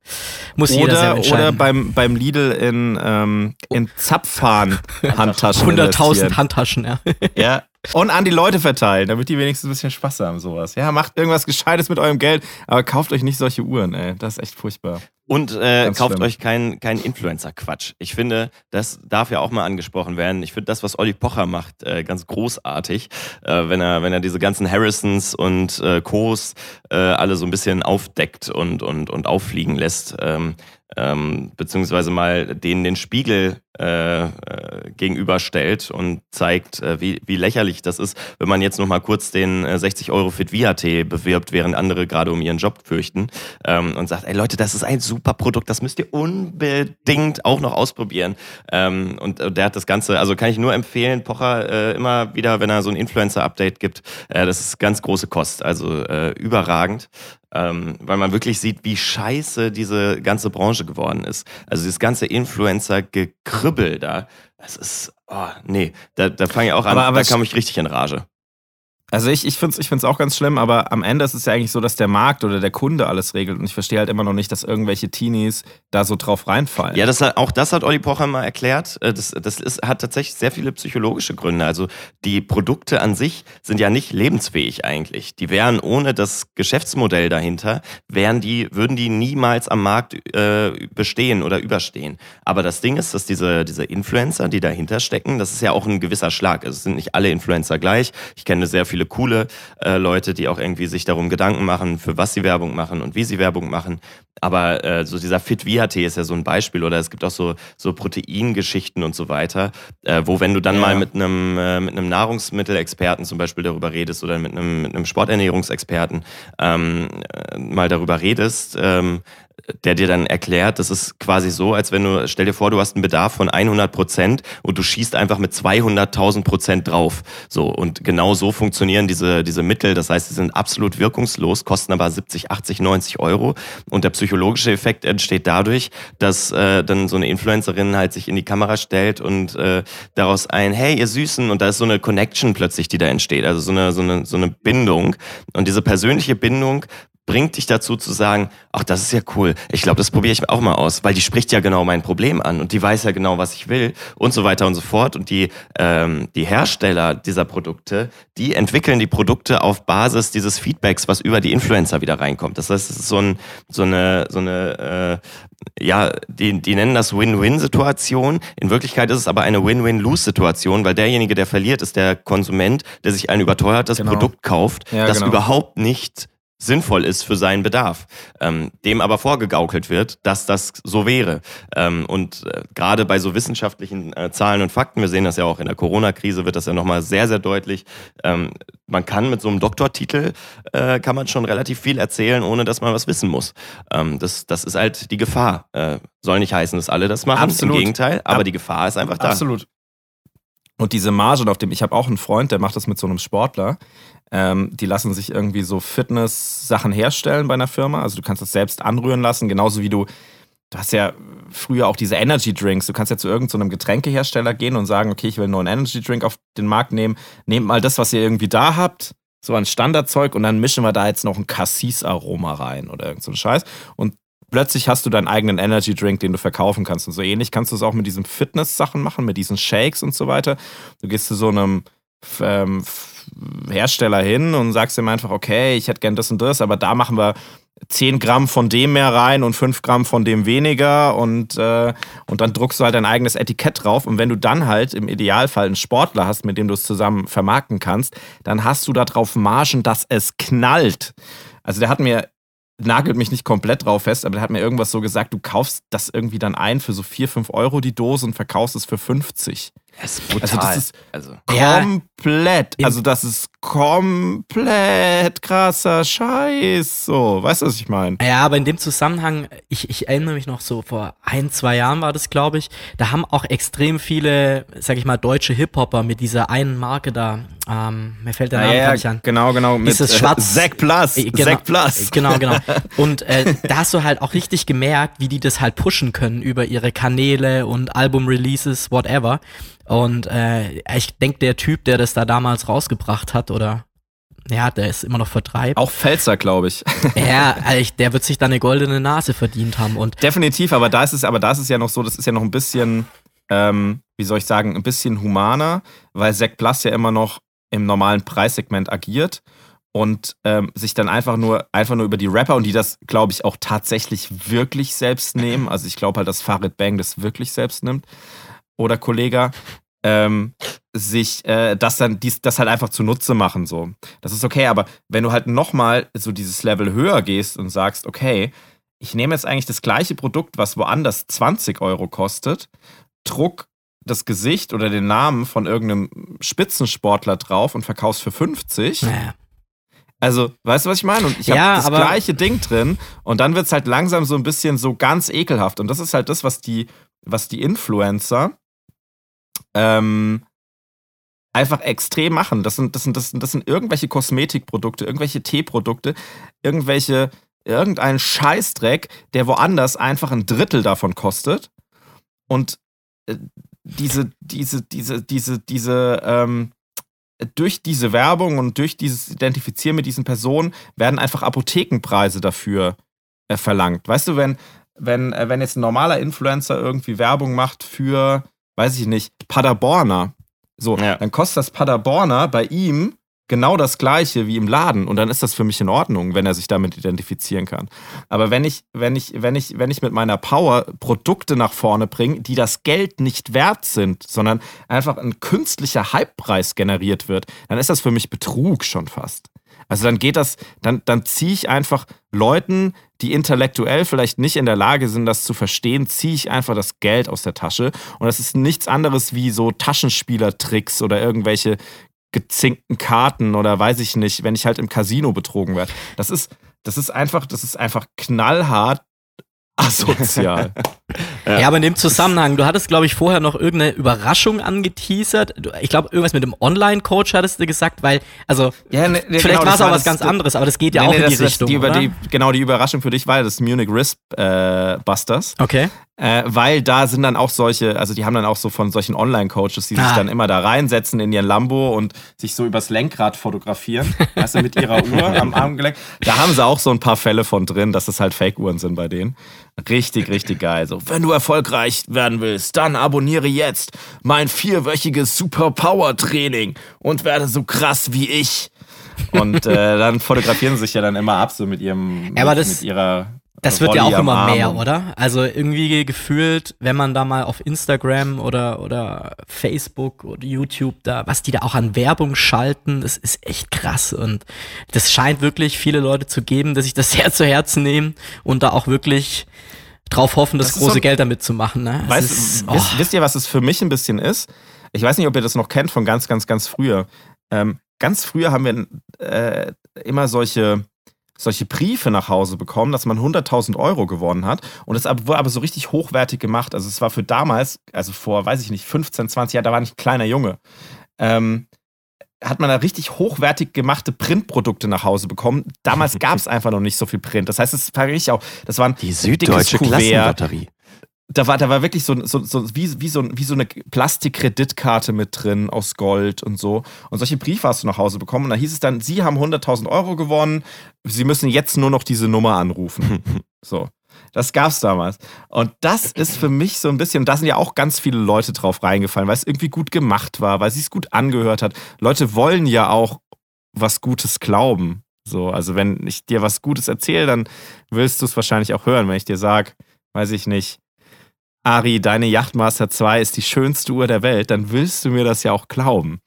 muss jeder Oder, selber oder entscheiden. beim, beim Lidl in, ähm, in Zapfhahn-Handtaschen 100.000 investieren. Handtaschen, ja. Ja. Und an die Leute verteilen, damit die wenigstens ein bisschen Spaß haben, sowas. Ja, macht irgendwas Gescheites mit eurem Geld, aber kauft euch nicht solche Uhren, ey. Das ist echt furchtbar. Und äh, kauft schlimm. euch keinen kein Influencer-Quatsch. Ich finde, das darf ja auch mal angesprochen werden. Ich finde das, was Olli Pocher macht, äh, ganz großartig, äh, wenn er wenn er diese ganzen Harrisons und äh, Co's äh, alle so ein bisschen aufdeckt und und und auffliegen lässt. Ähm, ähm, beziehungsweise mal denen den Spiegel äh, äh, gegenüberstellt und zeigt, äh, wie, wie lächerlich das ist, wenn man jetzt noch mal kurz den äh, 60 Euro Fit Tee bewirbt, während andere gerade um ihren Job fürchten ähm, und sagt, ey Leute, das ist ein super Produkt, das müsst ihr unbedingt auch noch ausprobieren. Ähm, und äh, der hat das Ganze, also kann ich nur empfehlen, Pocher äh, immer wieder, wenn er so ein Influencer-Update gibt, äh, das ist ganz große Kost, also überragend ähm, weil man wirklich sieht, wie scheiße diese ganze Branche geworden ist. Also dieses ganze Influencer-Gekribbel da, das ist, oh, nee, da, da fange ich auch an, Aber- aber da kam ich richtig in Rage. Also ich, ich finde es ich find's auch ganz schlimm, aber am Ende ist es ja eigentlich so, dass der Markt oder der Kunde alles regelt. Und ich verstehe halt immer noch nicht, dass irgendwelche Teenies da so drauf reinfallen. Ja, das hat, auch das hat Olli Pocher mal erklärt. Äh, Das, das ist, hat tatsächlich sehr viele psychologische Gründe. Also die Produkte an sich sind ja nicht lebensfähig eigentlich. Die wären ohne das Geschäftsmodell dahinter, wären die, würden die niemals am Markt äh, bestehen oder überstehen. Aber das Ding ist, dass diese, diese Influencer, die dahinter stecken, das ist ja auch ein gewisser Schlag. Also es sind nicht alle Influencer gleich. Ich kenne sehr viele coole äh, Leute, die auch irgendwie sich darum Gedanken machen, für was sie Werbung machen und wie sie Werbung machen. Aber äh, so dieser Fit Via-Tee ist ja so ein Beispiel. Oder es gibt auch so, so Proteingeschichten und so weiter, äh, wo wenn du dann Ja. mal mit einem, äh, mit einem Nahrungsmittelexperten zum Beispiel darüber redest oder mit einem, mit einem Sporternährungsexperten ähm, äh, mal darüber redest, ähm, der dir dann erklärt, das ist quasi so, als wenn du, stell dir vor, du hast einen Bedarf von 100 Prozent und du schießt einfach mit 200.000 Prozent drauf. So, und genau so funktionieren diese, diese Mittel. Das heißt, sie sind absolut wirkungslos, kosten aber 70, 80, 90 Euro. Und der psychologische Effekt entsteht dadurch, dass äh, dann so eine Influencerin halt sich in die Kamera stellt und äh, daraus ein, hey, ihr Süßen, und da ist so eine Connection plötzlich, die da entsteht. Also so eine, so eine, so eine Bindung. Und diese persönliche Bindung bringt dich dazu zu sagen, ach, das ist ja cool. Ich glaube, das probiere ich auch mal aus, weil die spricht ja genau mein Problem an und die weiß ja genau, was ich will und so weiter und so fort. Und die, ähm, die Hersteller dieser Produkte, die entwickeln die Produkte auf Basis dieses Feedbacks, was über die Influencer wieder reinkommt. Das heißt, es ist so, ein, so eine, so eine äh, ja, die, die nennen das Win-Win-Situation. In Wirklichkeit ist es aber eine Win-Win-Lose-Situation, weil derjenige, der verliert, ist der Konsument, der sich ein überteuertes Genau. Produkt kauft, Ja, das genau. überhaupt nicht sinnvoll ist für seinen Bedarf, ähm, dem aber vorgegaukelt wird, dass das so wäre. Ähm, und äh, gerade bei so wissenschaftlichen äh, Zahlen und Fakten, wir sehen das ja auch in der Corona-Krise, wird das ja nochmal sehr, sehr deutlich. Ähm, man kann mit so einem Doktortitel, äh, kann man schon relativ viel erzählen, ohne dass man was wissen muss. Ähm, das, das ist halt die Gefahr. Äh, soll nicht heißen, dass alle das machen, Absolut. im Gegenteil, aber Ab- die Gefahr ist einfach da. Absolut. Und diese Marge, auf dem ich habe auch einen Freund, der macht das mit so einem Sportler. Ähm, die lassen sich irgendwie so Fitness-Sachen herstellen bei einer Firma. Also du kannst das selbst anrühren lassen, genauso wie du. Du hast ja früher auch diese Energy Drinks. Du kannst ja zu irgendeinem Getränkehersteller gehen und sagen, okay, ich will einen neuen Energy Drink auf den Markt nehmen. Nehmt mal das, was ihr irgendwie da habt, so ein Standardzeug und dann mischen wir da jetzt noch ein Cassis-Aroma rein oder irgend so Scheiß. Und plötzlich hast du deinen eigenen Energy Drink, den du verkaufen kannst. Und so ähnlich kannst du es auch mit diesen Fitness-Sachen machen, mit diesen Shakes und so weiter. Du gehst zu so einem ähm, Hersteller hin und sagst ihm einfach, okay, ich hätte gern das und das, aber da machen wir 10 Gramm von dem mehr rein und 5 Gramm von dem weniger und, äh, und dann druckst du halt dein eigenes Etikett drauf und wenn du dann halt im Idealfall einen Sportler hast, mit dem du es zusammen vermarkten kannst, dann hast du da drauf Margen, dass es knallt. Also der hat mir nagelt mich nicht komplett drauf fest, aber der hat mir irgendwas so gesagt, du kaufst das irgendwie dann ein für so 4, 5 Euro die Dose und verkaufst es für 50. Das ist brutal. Also das ist also, Ja. komplett, Im- also das ist komplett krasser Scheiß. So, weißt du, was ich meine? Ja, aber in dem Zusammenhang, ich, ich erinnere mich noch so, vor ein, zwei Jahren war das, glaube ich, da haben auch extrem viele, sag ich mal, deutsche Hip-Hopper mit dieser einen Marke da, ähm, mir fällt der Name gar nicht an. genau, genau. Mit Dieses Schwarz- Zack Plus. Äh, genau, Zack Plus. äh, Genau, genau. Und äh, da hast du halt auch richtig gemerkt, wie die das halt pushen können über ihre Kanäle und Album-Releases, whatever. Und äh, ich denke, der Typ, der das da damals rausgebracht hat, oder ja, der ist immer noch vertreibt. Auch Pfälzer, glaube ich. Ja, also der wird sich da eine goldene Nase verdient haben. Und Definitiv, aber da ist es, aber da ist es ja noch so, das ist ja noch ein bisschen, ähm, wie soll ich sagen, ein bisschen humaner, weil Zack Plus ja immer noch im normalen Preissegment agiert und ähm, sich dann einfach nur, einfach nur über die Rapper und die das, glaube ich, auch tatsächlich wirklich selbst nehmen. Also ich glaube halt, dass Farid Bang das wirklich selbst nimmt. Oder Kollega, ähm, sich äh, das dann dies, das halt einfach zunutze machen so. Das ist okay, aber wenn du halt nochmal so dieses Level höher gehst und sagst, okay, ich nehme jetzt eigentlich das gleiche Produkt, was woanders 20 Euro kostet, druck das Gesicht oder den Namen von irgendeinem Spitzensportler drauf und verkauf's für 50. naja, Also, weißt du, was ich meine? Und ich Ja, habe das aber- gleiche Ding drin und dann wird's halt langsam so ein bisschen so ganz ekelhaft. Und das ist halt das, was die, was die Influencer ähm, einfach extrem machen. Das sind, das sind, das sind, das sind irgendwelche Kosmetikprodukte, irgendwelche Teeprodukte, irgendwelche, irgendein Scheißdreck, der woanders einfach ein Drittel davon kostet. Und äh, diese, diese, diese, diese, diese, ähm, durch diese Werbung und durch dieses Identifizieren mit diesen Personen werden einfach Apothekenpreise dafür äh, verlangt. Weißt du, wenn, wenn, äh, wenn jetzt ein normaler Influencer irgendwie Werbung macht für, weiß ich nicht, Paderborner, so, Ja. dann kostet das Paderborner bei ihm genau das gleiche wie im Laden und dann ist das für mich in Ordnung, wenn er sich damit identifizieren kann. Aber wenn ich, wenn ich, wenn ich, wenn ich mit meiner Power Produkte nach vorne bringe, die das Geld nicht wert sind, sondern einfach ein künstlicher Hypepreis generiert wird, dann ist das für mich Betrug schon fast. Also dann geht das, dann, dann ziehe ich einfach Leuten, die intellektuell vielleicht nicht in der Lage sind, das zu verstehen, ziehe ich einfach das Geld aus der Tasche. Und das ist nichts anderes wie so Taschenspielertricks oder irgendwelche gezinkten Karten oder weiß ich nicht, wenn ich halt im Casino betrogen werde. Das ist, das ist einfach, das ist einfach knallhart asozial. Ja. ja. aber in dem Zusammenhang, du hattest, glaube ich, vorher noch irgendeine Überraschung angeteasert. Ich glaube, irgendwas mit dem Online-Coach hattest du gesagt, weil, also, ja, ne, vielleicht genau, war es auch was ganz anderes, aber das geht ja nee, auch nee, in die das, Richtung. Die, die, genau, die Überraschung für dich war das Munich Risk äh, Busters. Okay. Äh, weil da sind dann auch solche, also die haben dann auch so von solchen Online-Coaches, die ah. sich dann immer da reinsetzen in ihren Lambo und sich so übers Lenkrad fotografieren, weißt du, mit ihrer Uhr am Armgelenk. Da haben sie auch so ein paar Fälle von drin, dass es halt Fake-Uhren sind bei denen. Richtig, richtig geil. So, wenn du erfolgreich werden willst, dann abonniere jetzt mein vierwöchiges Superpower-Training und werde so krass wie ich. Und äh, dann fotografieren sie sich ja dann immer ab, so mit ihrem, ja, mit, das, mit ihrer das wird ja auch immer mehr, oder? Also irgendwie gefühlt, wenn man da mal auf Instagram oder, oder Facebook oder YouTube da, was die da auch an Werbung schalten, das ist echt krass. Und das scheint wirklich viele Leute zu geben, dass sich das sehr zu Herzen nehmen und da auch wirklich drauf hoffen, das, das große so, Geld damit zu machen. Ne? Weißt, ist, oh. wisst, wisst, ihr, was es für mich ein bisschen ist? Ich weiß nicht, ob ihr das noch kennt von ganz, ganz, ganz früher. Ähm, ganz früher haben wir äh, immer solche solche Briefe nach Hause bekommen, dass man 100.000 Euro gewonnen hat. Und es wurde aber so richtig hochwertig gemacht. Also es war für damals, also vor, weiß ich nicht, 15, 20 Jahren, da war ich ein kleiner Junge. Ähm, hat man da richtig hochwertig gemachte Printprodukte nach Hause bekommen. Damals gab es einfach noch nicht so viel Print. Das heißt, es war richtig auch, das waren die süddeutsche Klassenlotterie da war, da war wirklich so, so, so, wie, wie, so, wie so eine Plastikkreditkarte mit drin aus Gold und so. Und solche Briefe hast du nach Hause bekommen. Und da hieß es dann, Sie haben 100.000 Euro gewonnen, Sie müssen jetzt nur noch diese Nummer anrufen. so. Das gab's damals. Und das ist für mich so ein bisschen, da sind ja auch ganz viele Leute drauf reingefallen, weil es irgendwie gut gemacht war, weil es sich gut angehört hat. Leute wollen ja auch was Gutes glauben. So, also wenn ich dir was Gutes erzähle, dann willst du es wahrscheinlich auch hören, wenn ich dir sage, weiß ich nicht, Ari, deine Yachtmaster 2 ist die schönste Uhr der Welt, dann willst du mir das ja auch glauben.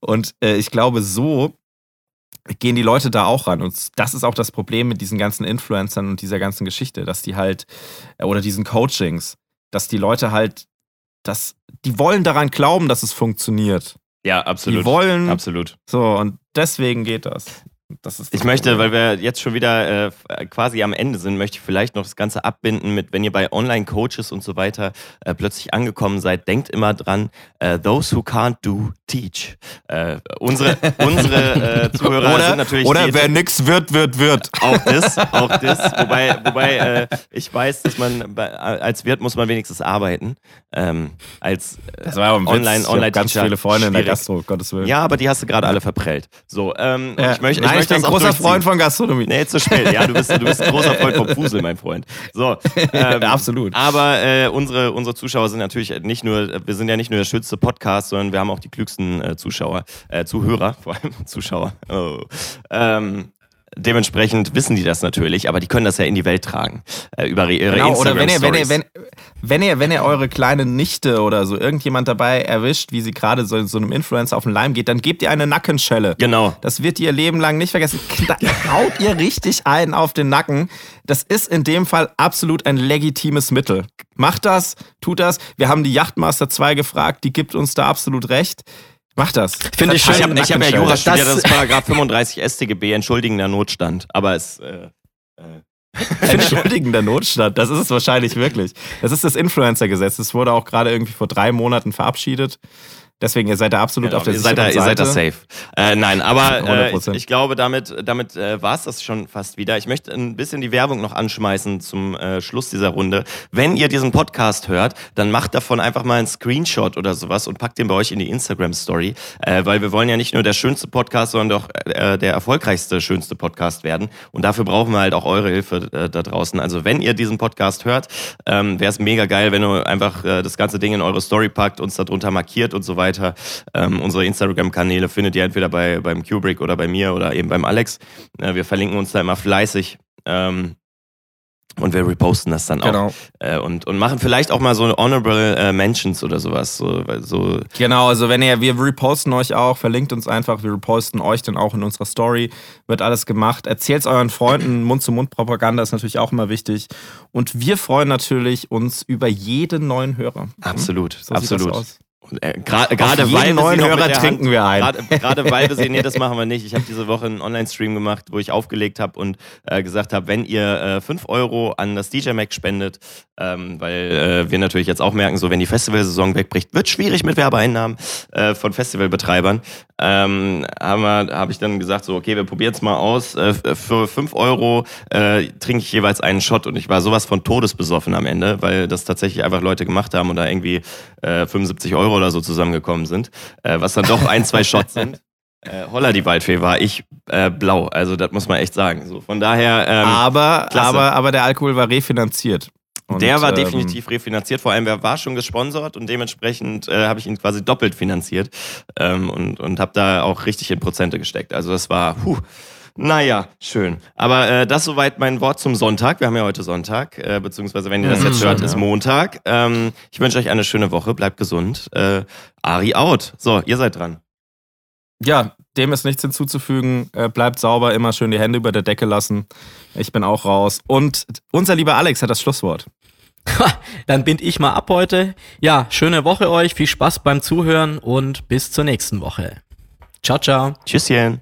Und äh, ich glaube, so gehen die Leute da auch ran. Und das ist auch das Problem mit diesen ganzen Influencern und dieser ganzen Geschichte, dass die halt, äh, oder diesen Coachings, dass die Leute halt, dass, die wollen daran glauben, dass es funktioniert. Ja, absolut. Die wollen. Absolut. So, und deswegen geht das ich möchte, weil wir jetzt schon wieder äh, quasi am Ende sind, möchte ich vielleicht noch das Ganze abbinden mit, wenn ihr bei Online-Coaches und so weiter äh, plötzlich angekommen seid, denkt immer dran, äh, those who can't do, teach. Äh, unsere unsere äh, Zuhörer oder, sind natürlich... Oder wer nix wird, wird, wird. Auch das, auch das. Wobei, wobei äh, ich weiß, dass man als Wirt muss man wenigstens arbeiten. Ähm, als das war ein online, online ganz viele Freunde in der Gastro, Gottes Willen. Ja, aber die hast du gerade alle verprellt. So, ähm, ja. ich möchte, ich möchte ich bin ein großer Freund von Gastronomie. Nee, zu spät. Ja, du bist, du bist ein großer Freund vom Fusel, mein Freund. So, ähm, Absolut. Aber äh, unsere, unsere Zuschauer sind natürlich nicht nur, wir sind ja nicht nur der schönste Podcast, sondern wir haben auch die klügsten äh, Zuschauer, äh, Zuhörer, vor allem Zuschauer. Oh. Ähm, Dementsprechend wissen die das natürlich, aber die können das ja in die Welt tragen. Äh, über ihre genau, Instagram oder wenn ihr, wenn ihr, wenn, wenn ihr, wenn ihr eure kleine Nichte oder so irgendjemand dabei erwischt, wie sie gerade so, so einem Influencer auf den Leim geht, dann gebt ihr eine Nackenschelle. Genau. Das wird ihr Leben lang nicht vergessen. Haut ihr richtig einen auf den Nacken. Das ist in dem Fall absolut ein legitimes Mittel. Macht das, tut das. Wir haben die Yachtmaster 2 gefragt, die gibt uns da absolut recht. Mach das. Finde ich schön. Ich habe hab ja Jura studiert, das ist Paragraph 35 StGB, entschuldigender Notstand. Aber es. Äh, äh. Entschuldigender Notstand, das ist es wahrscheinlich wirklich. Das ist das Influencer-Gesetz. Das wurde auch gerade irgendwie vor drei Monaten verabschiedet. Deswegen, ihr seid da absolut genau, auf der ihr seid da, Seite. Ihr seid da safe. Äh, nein, aber äh, ich, ich, glaube, damit, damit äh, war es das schon fast wieder. Ich möchte ein bisschen die Werbung noch anschmeißen zum äh, Schluss dieser Runde. Wenn ihr diesen Podcast hört, dann macht davon einfach mal einen Screenshot oder sowas und packt den bei euch in die Instagram-Story, äh, weil wir wollen ja nicht nur der schönste Podcast, sondern doch äh, der erfolgreichste, schönste Podcast werden. Und dafür brauchen wir halt auch eure Hilfe da draußen. Also wenn ihr diesen Podcast hört, ähm, wäre es mega geil, wenn ihr einfach das ganze Ding in eure Story packt, uns darunter markiert und so weiter weiter. Ähm, unsere Instagram-Kanäle findet ihr entweder bei, beim Kubrick oder bei mir oder eben beim Alex. Äh, wir verlinken uns da immer fleißig. Ähm, und wir reposten das dann genau. auch. Äh, und, und machen vielleicht auch mal so Honorable äh, Mentions oder sowas. So, so. Genau, also wenn ihr, wir reposten euch auch, verlinkt uns einfach, wir reposten euch dann auch in unserer Story. Wird alles gemacht. Erzählt es euren Freunden, Mund-zu-Mund-Propaganda ist natürlich auch immer wichtig. Und wir freuen natürlich uns über jeden neuen Hörer. Absolut, so absolut. Äh, Gerade weil neuen wir sie Hörer trinken wir ein. Gerade weil wir sie, nee, das machen wir nicht. Ich habe diese Woche einen Online-Stream gemacht, wo ich aufgelegt habe und äh, gesagt habe, wenn ihr äh, 5 Euro an das DJ Mac spendet, ähm, weil äh, wir natürlich jetzt auch merken, so wenn die Festivalsaison wegbricht, wird schwierig mit Werbeeinnahmen äh, von Festivalbetreibern. Ähm, habe hab ich dann gesagt, so okay, wir probieren es mal aus. Äh, für 5 Euro trinke ich jeweils einen Shot und ich war sowas von todesbesoffen am Ende, weil das tatsächlich einfach Leute gemacht haben und da irgendwie äh, 75 Euro oder so zusammengekommen sind, äh, was dann doch ein, zwei Shots sind. Äh, Holla die Waldfee war ich äh, blau, also das muss man echt sagen. So, von daher. Ähm, aber, klasse. aber, aber der Alkohol war refinanziert. Und, der war ähm, definitiv refinanziert, vor allem er war schon gesponsert und dementsprechend äh, habe ich ihn quasi doppelt finanziert ähm, und, und habe da auch richtig in Prozente gesteckt. Also das war, puh, naja, schön. Aber äh, das soweit mein Wort zum Sonntag. Wir haben ja heute Sonntag, äh, beziehungsweise wenn ihr das jetzt hört, ist Montag. Ähm, ich wünsche euch eine schöne Woche, bleibt gesund. Äh, Ari out. So, ihr seid dran. Ja, dem ist nichts hinzuzufügen. Äh, bleibt sauber, immer schön die Hände über der Decke lassen. Ich bin auch raus. Und unser lieber Alex hat das Schlusswort. Dann bind ich mal ab heute. Ja, schöne Woche euch, viel Spaß beim Zuhören und bis zur nächsten Woche. Ciao, ciao. Tschüsschen.